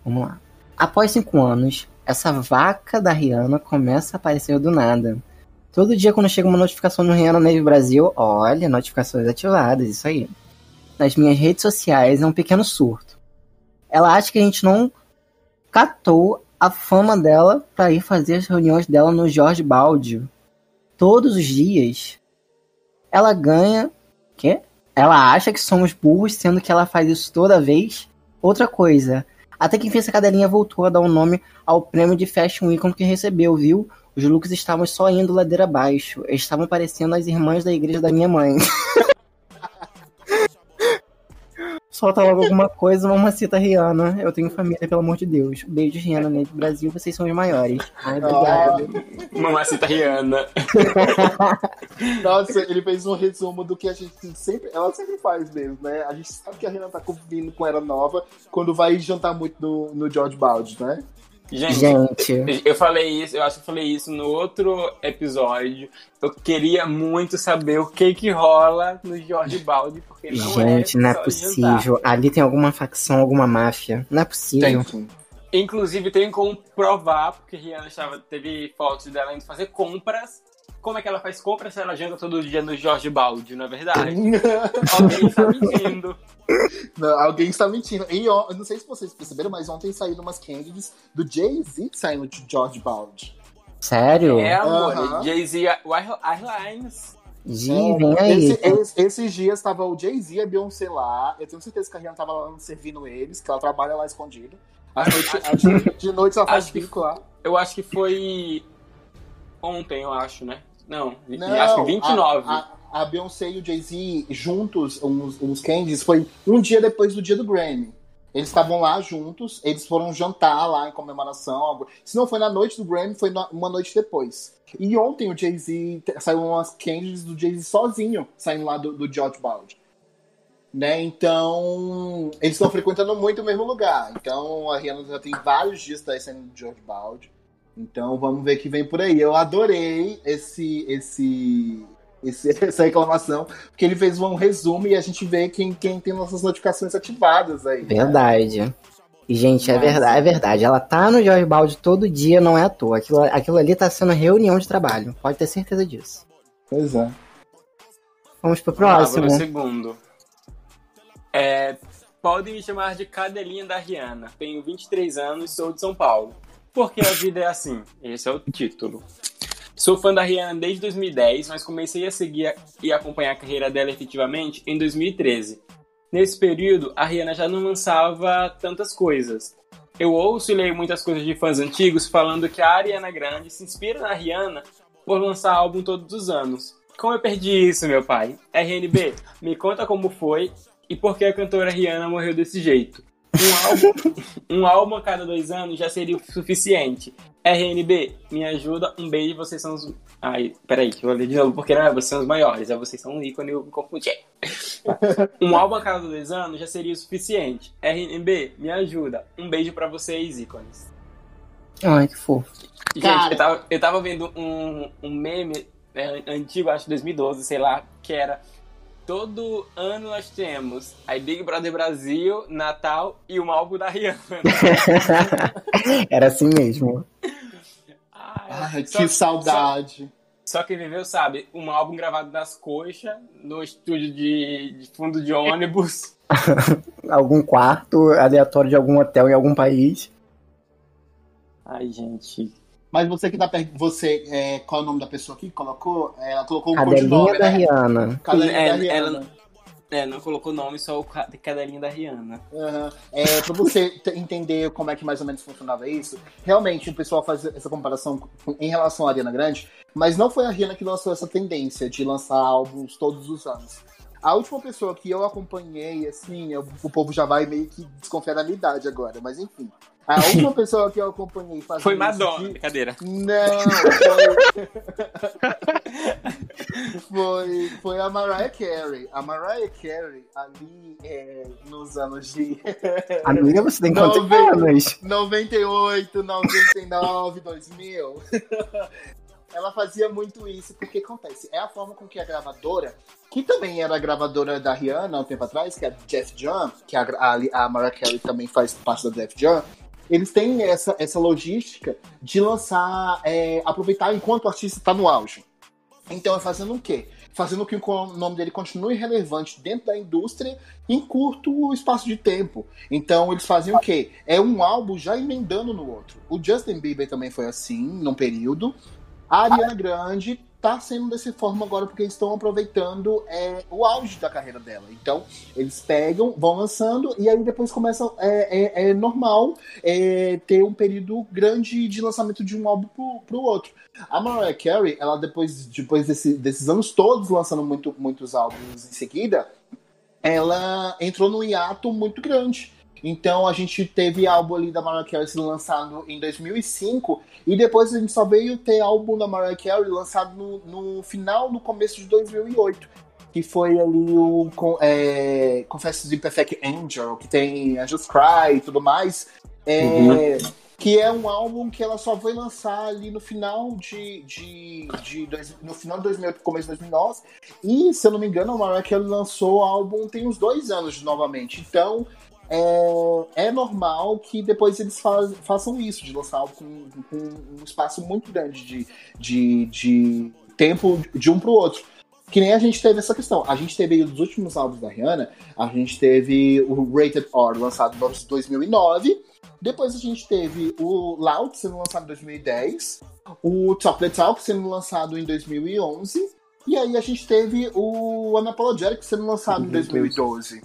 Vamos lá. Após cinco anos, essa vaca da Rihanna começa a aparecer do nada. Todo dia quando chega uma notificação no Rihanna Neve Brasil, olha, notificações ativadas, isso aí. Nas minhas redes sociais é um pequeno surto. Ela acha que a gente não catou a fama dela para ir fazer as reuniões dela no Jorge Baldio. Todos os dias. Ela ganha. Quê? Ela acha que somos burros, sendo que ela faz isso toda vez. Outra coisa, até que enfim essa cadelinha voltou a dar um nome ao prêmio de Fashion Icon que recebeu, viu? Os looks estavam só indo ladeira abaixo. Eles estavam parecendo as irmãs da igreja da minha mãe. Solta logo alguma coisa, uma cita Rihanna. Eu tenho família, pelo amor de Deus. Beijo, Rihanna, né? Brasil, vocês são os maiores. Ai, obrigado.
Mamacita Rihanna.
Nossa, ele fez um resumo do que a gente sempre. Ela sempre faz mesmo, né? A gente sabe que a Rihanna tá convindo com Era Nova quando vai jantar muito no, no George Baldi, né?
Gente, Gente, eu falei isso, eu acho que eu falei isso no outro episódio. Eu queria muito saber o que que rola no Jorge Baldi, porque não
Gente,
é
não é possível. Jantar. Ali tem alguma facção, alguma máfia. Não é possível.
Tem. Inclusive tem como provar, porque Rihanna estava, teve fotos dela indo fazer compras como é que ela faz compra se ela janta todo dia no Jorge Balde, não é verdade? alguém está mentindo.
Não, alguém está mentindo. E eu não sei se vocês perceberam, mas ontem saíram umas candies do Jay-Z saindo de George Balde.
Sério?
É, amor. Uh -huh. Jay-Z Airlines.
vem aí.
Esse, esse, esses dias tava o Jay-Z e a Beyoncé lá. Eu tenho certeza que a Rihanna tava lá servindo eles, que ela trabalha lá escondida. De, de noite ela faz bico lá.
Eu acho que foi ontem, eu acho, né? Não, Não acho que 29.
A, a, a Beyoncé e o Jay-Z juntos, uns, uns candies, foi um dia depois do dia do Grammy. Eles estavam lá juntos, eles foram jantar lá em comemoração. Algo. Se não foi na noite do Grammy, foi uma noite depois. E ontem o Jay-Z saiu umas candies do Jay-Z sozinho, saindo lá do, do George Balde. Né? Então, eles estão frequentando muito o mesmo lugar. Então, a Rihanna já tem vários dias tá saindo do George Balde. Então vamos ver o que vem por aí. Eu adorei esse, esse, esse, essa reclamação, porque ele fez um resumo e a gente vê quem, quem tem nossas notificações ativadas aí.
Né? Verdade. Né? E, gente, é verdade, é verdade. Ela tá no Jorge Balde todo dia, não é à toa. Aquilo, aquilo ali tá sendo reunião de trabalho. Pode ter certeza disso.
Pois é.
Vamos pro próximo.
Ah, segundo. É, podem me chamar de cadelinha da Rihanna. Tenho 23 anos, sou de São Paulo. Porque a vida é assim. Esse é o título. Sou fã da Rihanna desde 2010, mas comecei a seguir e acompanhar a carreira dela efetivamente em 2013. Nesse período, a Rihanna já não lançava tantas coisas. Eu ouço e leio muitas coisas de fãs antigos falando que a Ariana Grande se inspira na Rihanna por lançar álbum todos os anos. Como eu perdi isso, meu pai? RNB, me conta como foi e por que a cantora Rihanna morreu desse jeito. Um álbum, um álbum a cada dois anos já seria o suficiente. RNB, me ajuda, um beijo, vocês são os. Ai, peraí, eu vou ler de novo, porque não é vocês são os maiores, é vocês são um ícone, eu me confundi. Um álbum a cada dois anos já seria o suficiente. RNB, me ajuda, um beijo pra vocês, ícones.
Ai, que fofo.
Gente,
Cara.
eu tava, eu tava vendo um, um meme é, antigo, acho que 2012, sei lá, que era. Todo ano nós temos a Big Brother Brasil, Natal e um álbum da Rihanna.
Era assim mesmo.
Ai,
Ai,
só-
que saudade.
Só, só quem viveu sabe, um álbum gravado nas coxas, no estúdio de, de fundo de ônibus.
Algum quarto aleatório de algum hotel em algum país.
Ai, gente.
Mas você que tá perto. Você, é, qual é o nome da pessoa aqui que colocou? É, Ela colocou um
Cadelinha da
né?
Rihanna.
Cadelinha
É,
da Rihanna.
ela- É, não colocou nome, só o ca- cadelinho da Rihanna.
Aham. É, pra você te- entender como é que mais ou menos funcionava isso, realmente o pessoal faz essa comparação com- em relação à Ariana Grande, mas não foi a Rihanna que lançou essa tendência de lançar álbuns todos os anos. A última pessoa que eu acompanhei, assim, eu- o povo já vai meio que desconfiar da minha idade agora, mas enfim. A última pessoa que eu acompanhei fazendo
Foi
isso
Madonna,
de-
brincadeira.
Não, foi... foi. Foi a Mariah Carey. A Mariah Carey, ali é, nos anos de
Amiga, você tem
Não,
quantos
velho.
anos?
98, 99, 2000. Ela fazia muito isso, porque acontece, é a forma com que a gravadora, que também era a gravadora da Rihanna há um tempo atrás, que é a Jeff Jam, que a, a, a Mariah Carey também faz parte da Jeff Jam, eles têm essa, essa logística de lançar, é, aproveitar enquanto o artista está no auge. Então é fazendo o quê? Fazendo que o nome dele continue relevante dentro da indústria em curto espaço de tempo. Então eles fazem o quê? É um álbum já emendando no outro. O Justin Bieber também foi assim, num período. A Ariana Grande tá sendo dessa forma agora porque eles estão aproveitando é, o auge da carreira dela. Então, eles pegam, vão lançando e aí depois começa. É, é, é normal é, ter um período grande de lançamento de um álbum pro, pro outro. A Mariah Carey, ela depois, depois desse- desses anos todos lançando muito, muitos álbuns em seguida, ela entrou num hiato muito grande. Então a gente teve álbum ali da Mariah Carey lançado em 2005 e depois a gente só veio ter álbum da Mariah Carey lançado no, no final, no começo de 2008. Que foi ali o é, Confessions Imperfect Angel, que tem Angels Cry e tudo mais. É, Que é um álbum que ela só foi lançar ali no final de, de, de dois- no final de 2008, começo de 2009. E, se eu não me engano, a Mariah Carey lançou o álbum tem uns dois anos novamente. Então, é, é normal que depois eles fa- façam isso, de lançar álbum com, com um espaço muito grande de, de, de tempo de um pro outro. Que nem a gente teve essa questão. A gente teve aí os últimos álbuns da Rihanna, a gente teve o Rated R lançado em 2009. Depois a gente teve o Loud sendo lançado em 2010, o Chocolate Talk sendo lançado em 2011, e aí a gente teve o Unapologetic sendo lançado em 2012.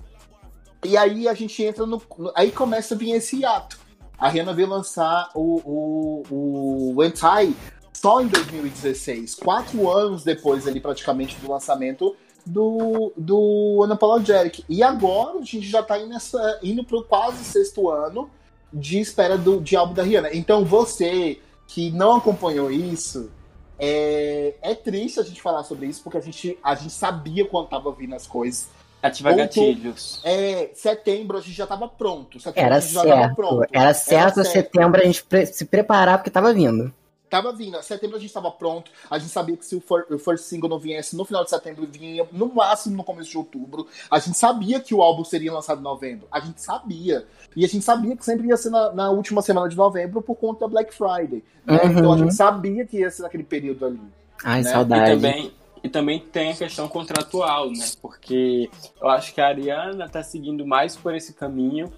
E aí a gente entra no. Aí começa a vir esse hiato. A Rihanna veio lançar o, o, o Anti só em 2016, quatro anos depois ali praticamente do lançamento do, do Unapologetic. E agora a gente já tá nessa, indo pro quase sexto ano de espera do, de álbum da Rihanna. Então você que não acompanhou isso, é, é triste a gente falar sobre isso, porque a gente, a gente sabia quando tava vindo as coisas.
Ativa
Ou tu-
gatilhos.
É, setembro a gente já tava pronto. Setembro
Era
a gente já tava
certo.
pronto.
Era certo
certo.
setembro a gente pre- se preparar porque tava vindo.
Tava vindo. Setembro a gente tava pronto. A gente sabia que se o first single não viesse no final de setembro, vinha no máximo no começo de outubro. A gente sabia que o álbum seria lançado em novembro. A gente sabia. E a gente sabia que sempre ia ser na, na última semana de novembro por conta da Black Friday. né?
Uhum.
Então a gente sabia que ia ser naquele período ali.
Ai,
Né?
E
saudade.
também, e também tem a questão contratual, né? Porque eu acho que a Ariana tá seguindo mais por esse caminho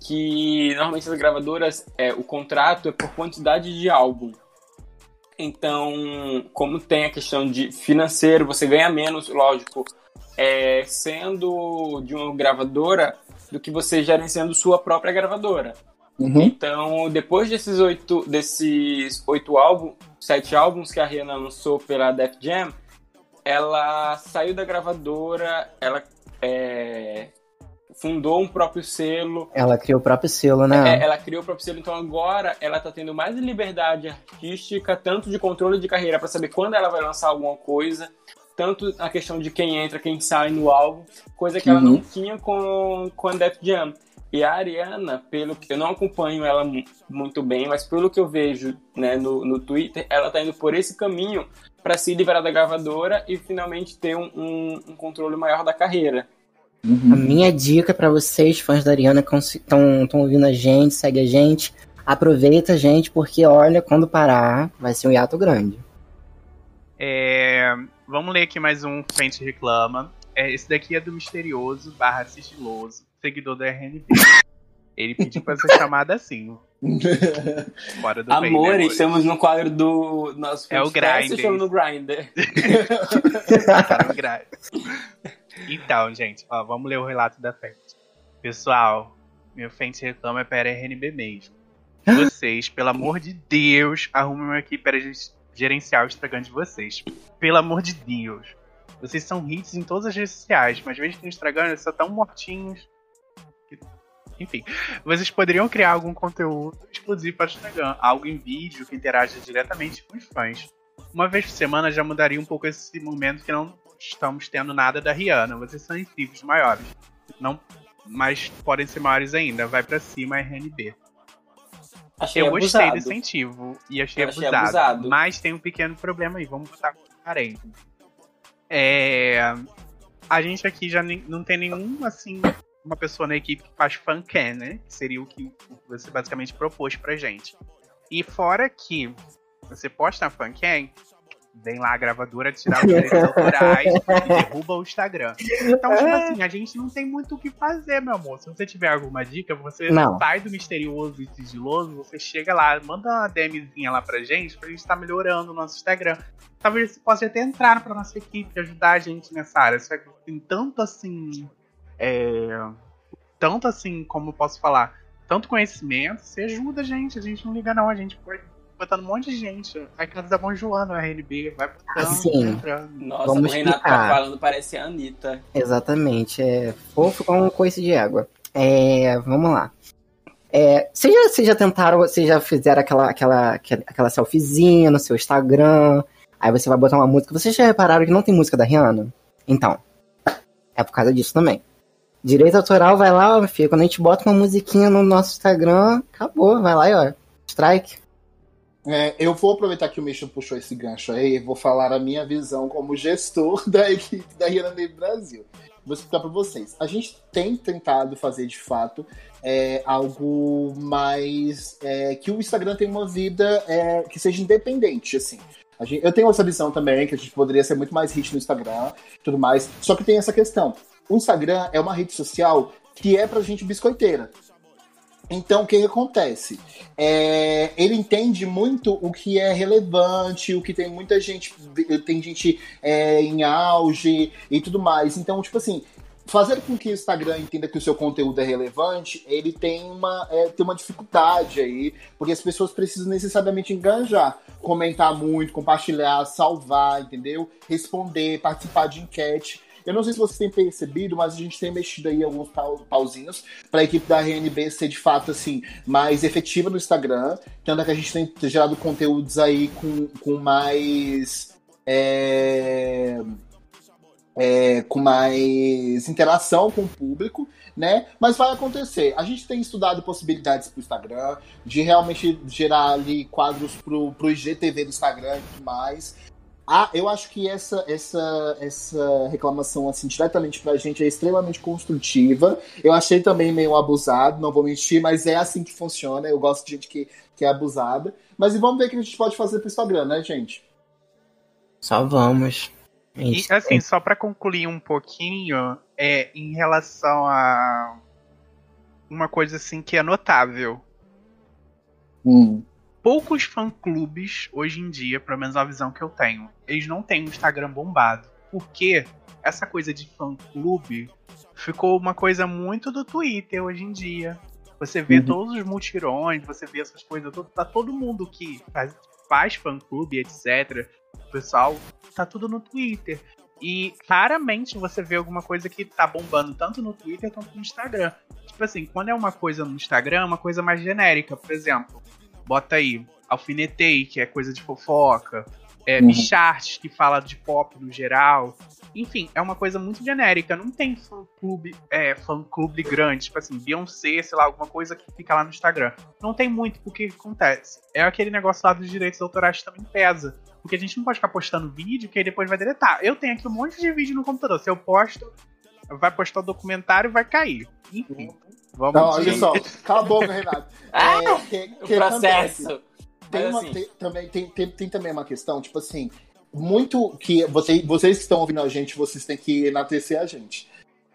que normalmente as gravadoras, é, o contrato é por quantidade de álbum. Então, como tem a questão de financeiro, você ganha menos, lógico, é, sendo de uma gravadora do que você gerenciando sua própria gravadora.
Uhum.
Então, depois desses oito, desses oito álbuns, sete álbuns que a Rihanna lançou pela Def Jam, ela saiu da gravadora, ela é, fundou um próprio selo.
Ela criou o próprio selo, né?
É, ela criou o próprio selo, então agora ela tá tendo mais liberdade artística, tanto de controle de carreira para saber quando ela vai lançar alguma coisa, tanto a questão de quem entra, quem sai no álbum, coisa que ela não tinha com, com a Def Jam. E a Ariana, pelo que eu não acompanho ela muito bem, mas pelo que eu vejo né, no, no Twitter, ela tá indo por esse caminho para se liberar da gravadora e finalmente ter um, um, um controle maior da carreira.
Uhum. A minha dica para vocês, fãs da Ariana, que estão ouvindo a gente, segue a gente, aproveita a gente, porque olha, quando parar, vai ser um hiato grande.
É, vamos ler aqui mais um Frente Reclama. É, esse daqui é do misterioso barra sigiloso, seguidor da RNB. Ele pediu pra ser chamado assim.
Fora do amor, bem, né, estamos no quadro do nosso
É o Grindr.
Estamos no Grindr.
Então, gente, ó, vamos ler o relato da Fente. Pessoal, meu Fente reclama é para RNB mesmo. Vocês, pelo amor de Deus, arrumem uma equipe para gerenciar o Instagram de vocês. Pelo amor de Deus. Vocês são hits em todas as redes sociais, mas vejo que no Instagram eles só estão mortinhos. Enfim, vocês poderiam criar algum conteúdo exclusivo para o Instagram, algo em vídeo que interaja diretamente com os fãs. Uma vez por semana já mudaria um pouco esse momento que não estamos tendo nada da Rihanna. Vocês são incríveis maiores. Não, mas podem ser maiores ainda. Vai para cima RNB.
Achei
eu
abusado.
gostei do incentivo e achei,
achei
abusado,
abusado,
Mas tem um pequeno problema aí. Vamos botar parente. É, a gente aqui já não tem nenhum, assim, uma pessoa na equipe que faz fan né? Que seria o que você basicamente propôs pra gente. E fora que você posta na fancam, vem lá a gravadora tirar os direitos autorais e derruba o Instagram. Então, tipo assim, a gente não tem muito o que fazer, meu amor. Se você tiver alguma dica, você
não.
sai do misterioso e sigiloso, você chega lá, manda uma DMzinha lá pra gente, pra gente estar tá melhorando o nosso Instagram. Talvez você possa até entrar pra nossa equipe, ajudar a gente nessa área. Só que tem tanto assim. É, tanto assim, como eu posso falar, tanto conhecimento, você ajuda a gente, a gente não liga não, a gente pode botando um monte de gente. Vai casa da Bom Joana, no RNB, vai botando.
Assim,
Nossa,
Vamos
o Renato tá
explicar.
falando, parece a Anitta.
Exatamente, é fofo com um coice de água. É, vamos lá. É, vocês, já, vocês já tentaram, vocês já fizeram aquela, aquela, aquela selfiezinha no seu Instagram, aí você vai botar uma música. Vocês já repararam que não tem música da Rihanna? Então, é por causa disso também. Direito autoral, vai lá, meu filho, quando a gente bota uma musiquinha no nosso Instagram, acabou, vai lá e ó, strike.
É, eu vou aproveitar que o Mission puxou esse gancho aí e vou falar a minha visão como gestor da equipe da Rihanna Baby Brasil. Vou explicar para vocês. A gente tem tentado fazer de fato é, algo mais. É, que o Instagram tenha uma vida é, que seja independente, assim. Gente, eu tenho essa visão também, que a gente poderia ser muito mais hit no Instagram tudo mais. Só que tem essa questão. O Instagram é uma rede social que é pra gente biscoiteira. Então, o que, que acontece? É, ele entende muito o que é relevante, o que tem muita gente, tem gente é, em auge e tudo mais. Então, tipo assim, fazer com que o Instagram entenda que o seu conteúdo é relevante, ele tem uma, é, tem uma dificuldade aí, porque as pessoas precisam necessariamente enganjar, comentar muito, compartilhar, salvar, entendeu? Responder, participar de enquete. Eu não sei se vocês têm percebido, mas a gente tem mexido aí alguns pauzinhos para a equipe da RNB ser de fato assim mais efetiva no Instagram, tanto é que a gente tem gerado conteúdos aí com, com mais é, é, com mais interação com o público, né? Mas vai acontecer. A gente tem estudado possibilidades para o Instagram, de realmente gerar ali quadros para o IGTV do Instagram e tudo mais. Ah, eu acho que essa, essa, essa reclamação, assim, diretamente pra gente é extremamente construtiva. Eu achei também meio abusado, não vou mentir, mas é assim que funciona. Eu gosto de gente que, que é abusada. Mas e vamos ver o que a gente pode fazer pro Instagram, né, gente?
Só vamos.
E assim, só para concluir um pouquinho, é em relação a uma coisa assim que é notável.
Hum.
Poucos fã-clubes hoje em dia, pelo menos a visão que eu tenho, eles não têm um Instagram bombado. Porque essa coisa de fã-clube ficou uma coisa muito do Twitter hoje em dia. Você vê uhum. todos os mutirões, você vê essas coisas, tá todo mundo que faz, faz fã-clube, etc. O pessoal tá tudo no Twitter. E raramente você vê alguma coisa que tá bombando tanto no Twitter quanto no Instagram. Tipo assim, quando é uma coisa no Instagram, é uma coisa mais genérica. Por exemplo, bota aí, alfinetei, que é coisa de fofoca. É,
Uhum.
Michart, que fala de pop no geral. Enfim, é uma coisa muito genérica. Não tem fã-clube é, fã -clube grande. Tipo assim, Beyoncé, sei lá, alguma coisa que fica lá no Instagram. Não tem muito, porque o que acontece? É aquele negócio lá dos direitos autorais que também pesa. Porque a gente não pode ficar postando vídeo que aí depois vai deletar. Eu tenho aqui um monte de vídeo no computador. Se eu posto, vai postar o documentário vai cair. Enfim. Vamos
Não, olha só, cala a boca, Renato.
Ah,
É, que-
O
que acontece? Tem,
Mas
uma-
assim-
tem- também, tem, tem, tem também uma questão, tipo assim, muito que você, vocês que estão ouvindo a gente, vocês têm que enaltecer a gente.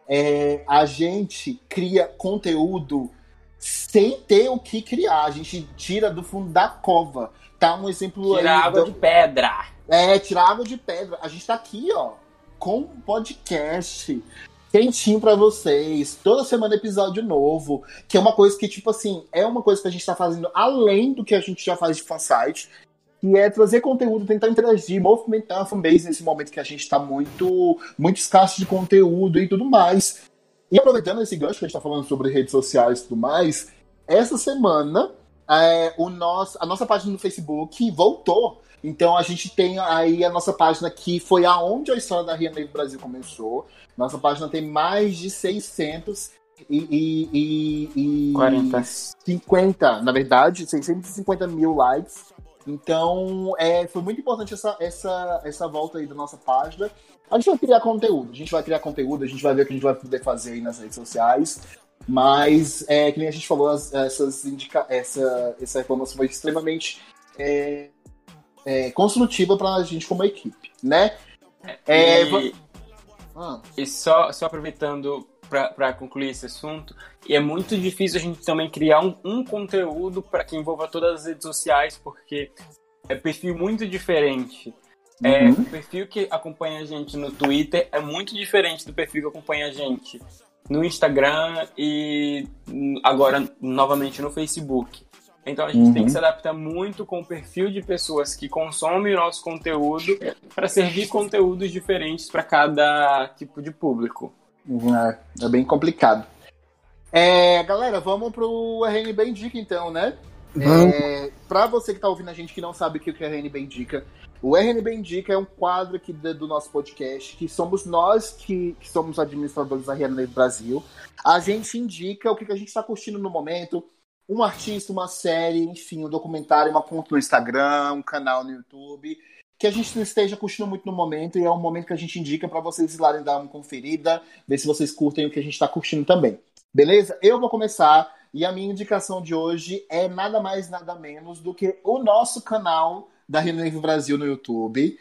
É, a gente cria conteúdo sem ter o que criar. A gente tira do fundo da cova. Tá um exemplo
Tirar
aí.
água
do-
de pedra.
É, tirar água de pedra. A gente tá aqui, ó, com um podcast quentinho pra vocês. Toda semana episódio novo. Que é uma coisa que, tipo assim, é uma coisa que a gente tá fazendo além do que a gente já faz de fansite. Que é trazer conteúdo, tentar interagir, movimentar a fanbase nesse momento que a gente tá muito, muito escasso de conteúdo e tudo mais. E aproveitando esse gancho que a gente tá falando sobre redes sociais e tudo mais, essa semana é, o nosso, a nossa página no Facebook voltou. Então a gente tem aí a nossa página que foi aonde a história da Ria Negro Brasil começou. Nossa página tem mais de 600 e, e, e, e
40.
50, na verdade, 650 mil likes. Então, é, foi muito importante essa, essa, essa volta aí da nossa página. A gente vai criar conteúdo, a gente vai criar conteúdo, a gente vai ver o que a gente vai poder fazer aí nas redes sociais. Mas, é, que nem a gente falou, as- essas indica essa, essa reclamação foi extremamente é, é, construtiva para a gente como equipe, né? É,
e,
Ah,
e só, só aproveitando para concluir esse assunto, e é muito difícil a gente também criar um, um conteúdo para que envolva todas as redes sociais, porque é perfil muito diferente. É,
Uhum.
o perfil que acompanha a gente no Twitter é muito diferente do perfil que acompanha a gente no Instagram e agora novamente no Facebook. Então a gente
Uhum.
tem que se adaptar muito com o perfil de pessoas que consomem o nosso conteúdo para servir conteúdos diferentes para cada tipo de público.
É, é bem complicado. É, galera, vamos pro RNB Indica então, né?
Vamos.
É, pra você que tá ouvindo a gente que não sabe o que o RNB Indica, o RNB Indica é um quadro aqui do, nosso podcast, que somos nós que, que somos administradores da RNB Brasil. A gente indica o que, que a gente está curtindo no momento, um artista, uma série, enfim, um documentário, uma conta no Instagram, um canal no YouTube, que a gente não esteja curtindo muito no momento, e é um momento que a gente indica para vocês ir lá e dar uma conferida, ver se vocês curtem o que a gente está curtindo também. Beleza? Eu vou começar e a minha indicação de hoje é nada mais, nada menos do que o nosso canal da Renove Brasil no YouTube.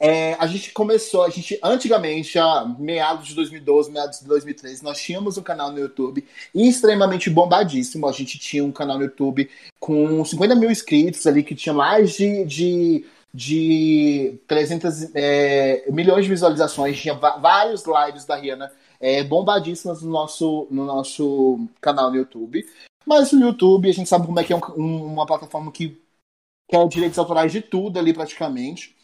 É, a gente começou, a gente antigamente, a meados de 2012, meados de 2013, nós tínhamos um canal no YouTube extremamente bombadíssimo. A gente tinha um canal no YouTube com 50 mil inscritos ali, que tinha mais de, de, de 300 é, milhões de visualizações, tinha vários lives da Rihanna é, bombadíssimas no nosso, no nosso canal no YouTube. Mas o YouTube, a gente sabe como é que é um- uma plataforma que quer direitos autorais de tudo ali praticamente.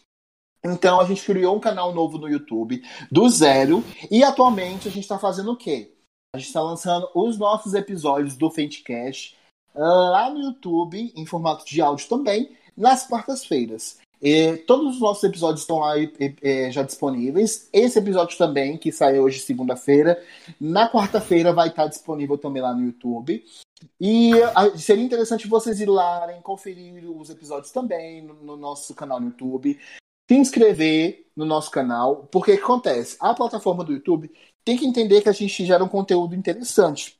Então a gente criou um canal novo no YouTube, do zero, e atualmente a gente está fazendo o quê? A gente está lançando os nossos episódios do Faintcast ah, lá no YouTube, em formato de áudio também, nas quartas-feiras. E todos os nossos episódios estão lá e- e- e, já disponíveis. Esse episódio também, que saiu hoje segunda-feira, na quarta-feira vai estar disponível também lá no YouTube. E ah, seria interessante vocês ir lá conferir os episódios também no, no nosso canal no YouTube. Se inscrever no nosso canal, porque o que acontece? A plataforma do YouTube tem que entender que a gente gera um conteúdo interessante.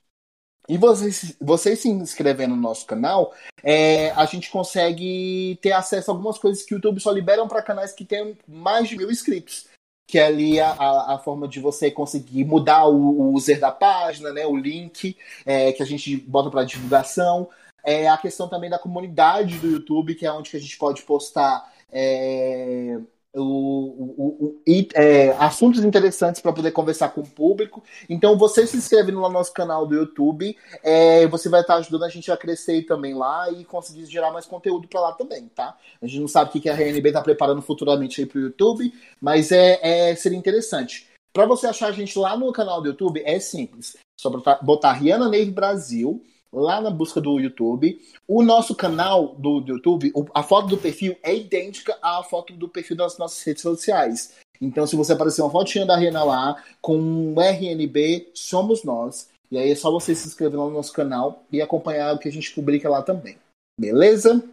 E vocês, vocês se inscrevendo no nosso canal, é, a gente consegue ter acesso a algumas coisas que o YouTube só liberam para canais que têm mais de mil inscritos. Que é ali a, a, a forma de você conseguir mudar o, o user da página, né, o link é, que a gente bota para divulgação. É a questão também da comunidade do YouTube, que é onde que a gente pode postar é, o, o, o, é, assuntos interessantes para poder conversar com o público. Então, você se inscreve no nosso canal do YouTube, é, você vai estar ajudando a gente a crescer também lá e conseguir gerar mais conteúdo para lá também, tá? A gente não sabe o que a RNB está preparando futuramente aí para o YouTube, mas é, é, seria interessante. Para você achar a gente lá no canal do YouTube, é simples. Só botar, botar Rihanna Neve Brasil lá na busca do YouTube. O nosso canal do, do YouTube, a foto do perfil é idêntica à foto do perfil das nossas redes sociais. Então, se você aparecer uma fotinha da Rihanna lá, com um RNB, somos nós. E aí é só você se inscrever lá no nosso canal e acompanhar o que a gente publica lá também. Beleza?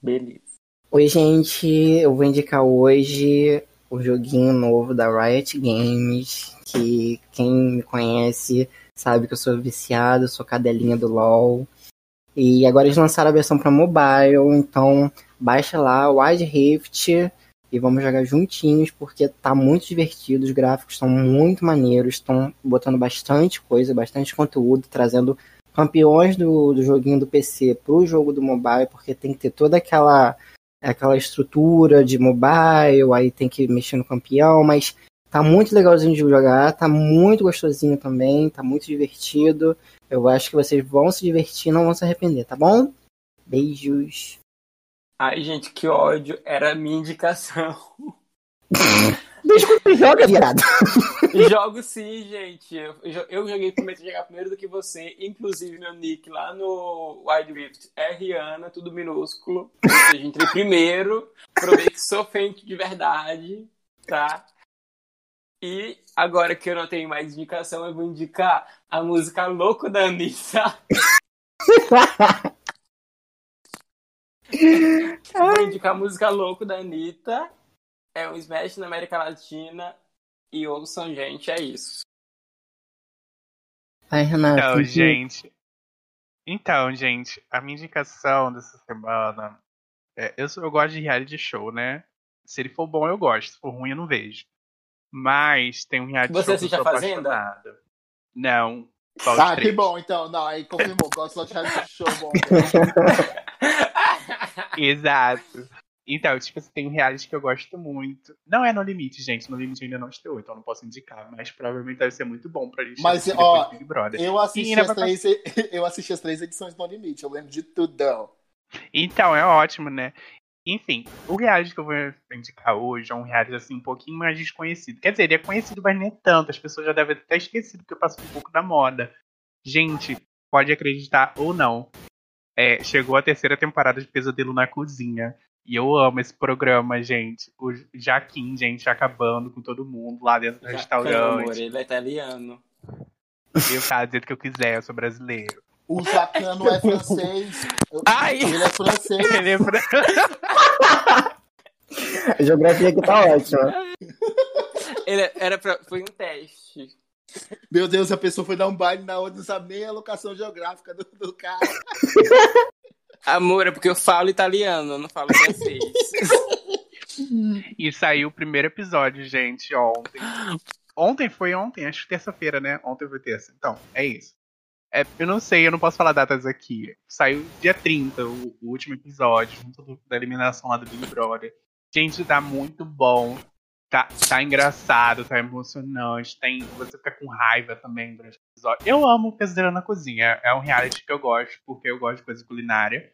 Beleza.
Oi, gente. Eu vou indicar hoje o joguinho novo da Riot Games, que quem me conhece sabe que eu sou viciado, sou cadelinha do LoL. E agora eles lançaram a versão para mobile, então baixa lá o Wide Rift e vamos jogar juntinhos porque tá muito divertido, os gráficos estão muito maneiros, estão botando bastante coisa, bastante conteúdo, trazendo campeões do, do joguinho do PC pro jogo do mobile, porque tem que ter toda aquela aquela estrutura de mobile, aí tem que mexer no campeão, mas Tá muito legalzinho de jogar, tá muito gostosinho também, tá muito divertido. Eu acho que vocês vão se divertir, não vão se arrepender, tá bom? Beijos.
Ai, gente, que ódio. Era a minha indicação.
Desde quando você joga, viado?
Jogo sim, gente. Eu, eu joguei, prometo jogar primeiro do que você. Inclusive, meu nick lá no Wild Rift é Rihanna, tudo minúsculo. Ou seja, entrei primeiro. Provei que sou fente de verdade, tá? E agora que eu não tenho mais indicação, eu vou indicar a música Louco da Anitta. vou indicar a música Louco da Anitta. É um smash na América Latina. E ouçam, gente, é isso.
Ai, Renato.
Então, gente. Então, gente, a minha indicação dessa semana. É, eu, eu gosto de reality show, né? Se ele for bom, eu gosto. Se for ruim, eu não vejo. Mas tem um reality
Você
show
assiste a Fazenda?
Apaixonado. Não.
Ah, que bom, então. Não, aí confirmou. Gosto de reality show bom.
Exato. Então, tipo, assim, tem um reality que eu gosto muito. Não é No Limite, gente. No Limite ainda não estreou, então não posso indicar. Mas provavelmente deve ser muito bom pra gente
Mas, ó, eu assisti, as três, eu assisti as três edições do No Limite. Eu lembro de tudão.
Então, é ótimo, né? Enfim, o reality que eu vou indicar hoje é um reality assim um pouquinho mais desconhecido. Quer dizer, ele é conhecido, mas nem tanto. As pessoas já devem ter até esquecido que eu passo um pouco da moda. Gente, pode acreditar ou não. É, chegou a terceira temporada de Pesadelo na Cozinha. E eu amo esse programa, gente. O Jaquim, gente, acabando com todo mundo lá dentro do restaurante. Amor,
ele é italiano.
Eu falo do jeito que eu quiser, eu sou brasileiro.
O Jacano é francês.
Ai.
Ele é francês.
Ele é fran...
A geografia aqui tá ótima.
Ele era pra... Foi um teste.
Meu Deus, a pessoa foi dar um baile na outra, não sabe nem a locação geográfica do, do cara.
Amor, é porque eu falo italiano, eu não falo francês.
e saiu o primeiro episódio, gente, ontem. Ontem foi ontem, acho que terça-feira, né? Ontem foi terça. Então, é isso. É, eu não sei, eu não posso falar datas aqui. Saiu dia 30, o, o último episódio, junto do, da eliminação lá do Big Brother. Gente, tá muito bom. Tá, tá engraçado, tá emocionante. Tem, você fica com raiva também durante o episódio. Eu amo Pesadelo na Cozinha. É um reality que eu gosto, porque eu gosto de coisa culinária.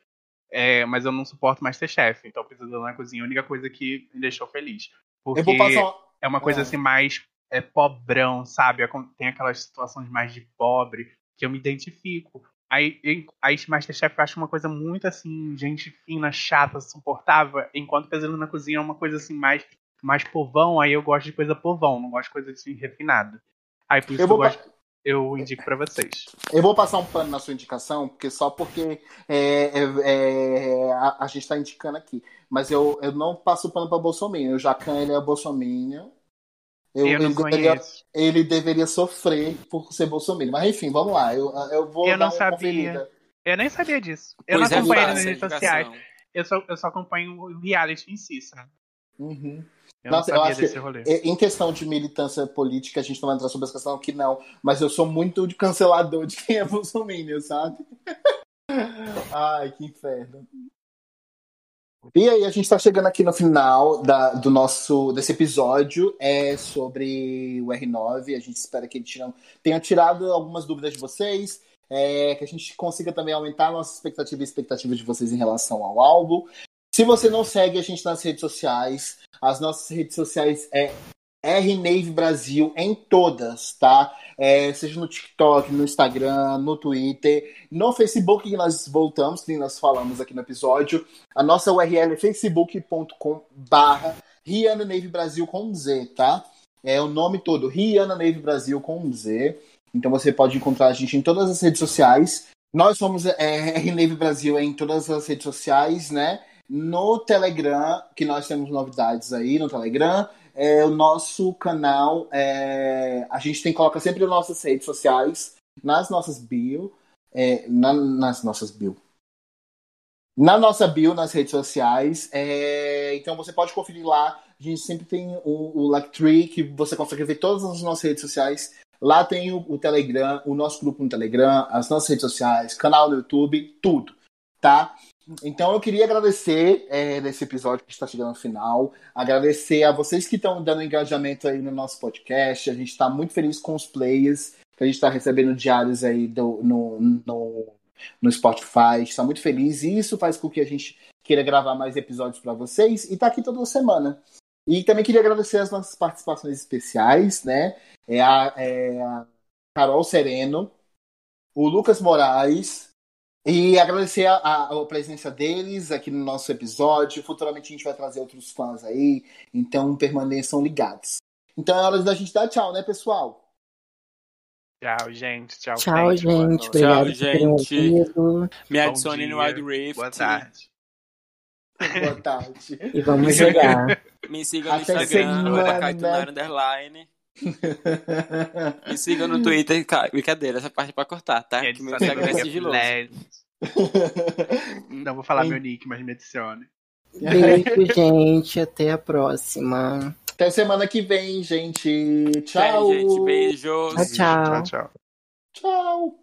É, mas eu não suporto Masterchef. Então, Pesadelo na Cozinha é a única coisa que me deixou feliz. Porque passar... é uma coisa é. assim mais é, pobrão, sabe? Tem aquelas situações mais de pobre que eu me identifico. Aí, aí Masterchef eu acho uma coisa muito assim, gente fina, chata, suportável, enquanto Pesadelo na Cozinha é uma coisa assim mais, mais povão, aí eu gosto de coisa povão, não gosto de coisa assim refinada. Aí por isso eu, eu gosto, eu indico para vocês.
Eu vou passar um pano na sua indicação, porque só porque é, é, é, a, a, gente está indicando aqui. Mas eu, eu não passo pano para Bolsonaro. O Jacan ele é Bolsonaro. Eu,
eu
ele, deveria, ele, deveria, sofrer por ser bolsominion. Mas enfim, vamos lá. Eu, eu vou
eu
dar
não sabia. Conferida. Eu nem sabia disso. Eu pois não é, acompanho nas redes sociais. Eu só, eu só acompanho o reality em si, sabe?
Uhum.
Eu
Nossa,
não
eu acho que
rolê.
em questão de militância política, a gente não vai entrar sobre essa questão aqui, não. Mas eu sou muito de cancelador de quem é bolsominion, sabe? Ai, que inferno. E aí, a gente está chegando aqui no final da, do nosso desse episódio é sobre o R9. A gente espera que ele tenha tirado algumas dúvidas de vocês, é, que a gente consiga também aumentar a nossa expectativa e expectativa de vocês em relação ao álbum. Se você não segue a gente nas redes sociais, as nossas redes sociais é RNave Brasil em todas, tá? É, seja no TikTok, no Instagram, no Twitter, no Facebook que nós voltamos, que nós falamos aqui no episódio. A nossa URL é facebook.com barra Rihanna Brasil com Z, tá? É o nome todo, Rihanna Nave Brasil com Z. Então você pode encontrar a gente em todas as redes sociais. Nós somos é, RNave Brasil em todas as redes sociais, né? No Telegram, que nós temos novidades aí no Telegram é, o nosso canal, é, a gente tem coloca sempre nossas redes sociais, nas nossas bio, é, na, nas nossas bio. Na nossa bio, nas redes sociais. É, então você pode conferir lá. A gente sempre tem o, o Linktree, que você consegue ver todas as nossas redes sociais. Lá tem o, o, Telegram, o nosso grupo no Telegram, as nossas redes sociais, canal no YouTube, tudo, tá? Então eu queria agradecer é, nesse episódio que está chegando ao final, agradecer a vocês que estão dando engajamento aí no nosso podcast. A gente está muito feliz com os players que a gente está recebendo diários aí do, no, no, no Spotify. Está muito feliz e isso faz com que a gente queira gravar mais episódios para vocês e tá aqui toda semana. E também queria agradecer as nossas participações especiais, né? É a, é a Carol Sereno, o Lucas Moraes, e agradecer a, a, presença deles aqui no nosso episódio. Futuramente a gente vai trazer outros fãs aí, então permaneçam ligados. Então é hora da gente dar tchau, né, pessoal?
Tchau, gente. Tchau,
tchau gente. Tchau, gente.
Me adicione no Wild Rift.
Boa tarde.
Boa tarde.
E vamos jogar.
Me siga no Até Instagram, semana... Underline. Me siga no Twitter. Brincadeira, essa parte é pra cortar, tá? Que meu Instagram é sigiloso.
Não vou falar meu nick, mas me adicione.
Beijo, gente. Até a próxima.
Até semana que vem, gente. Tchau.
gente. Beijos.
tchau.
Tchau, tchau.
Tchau.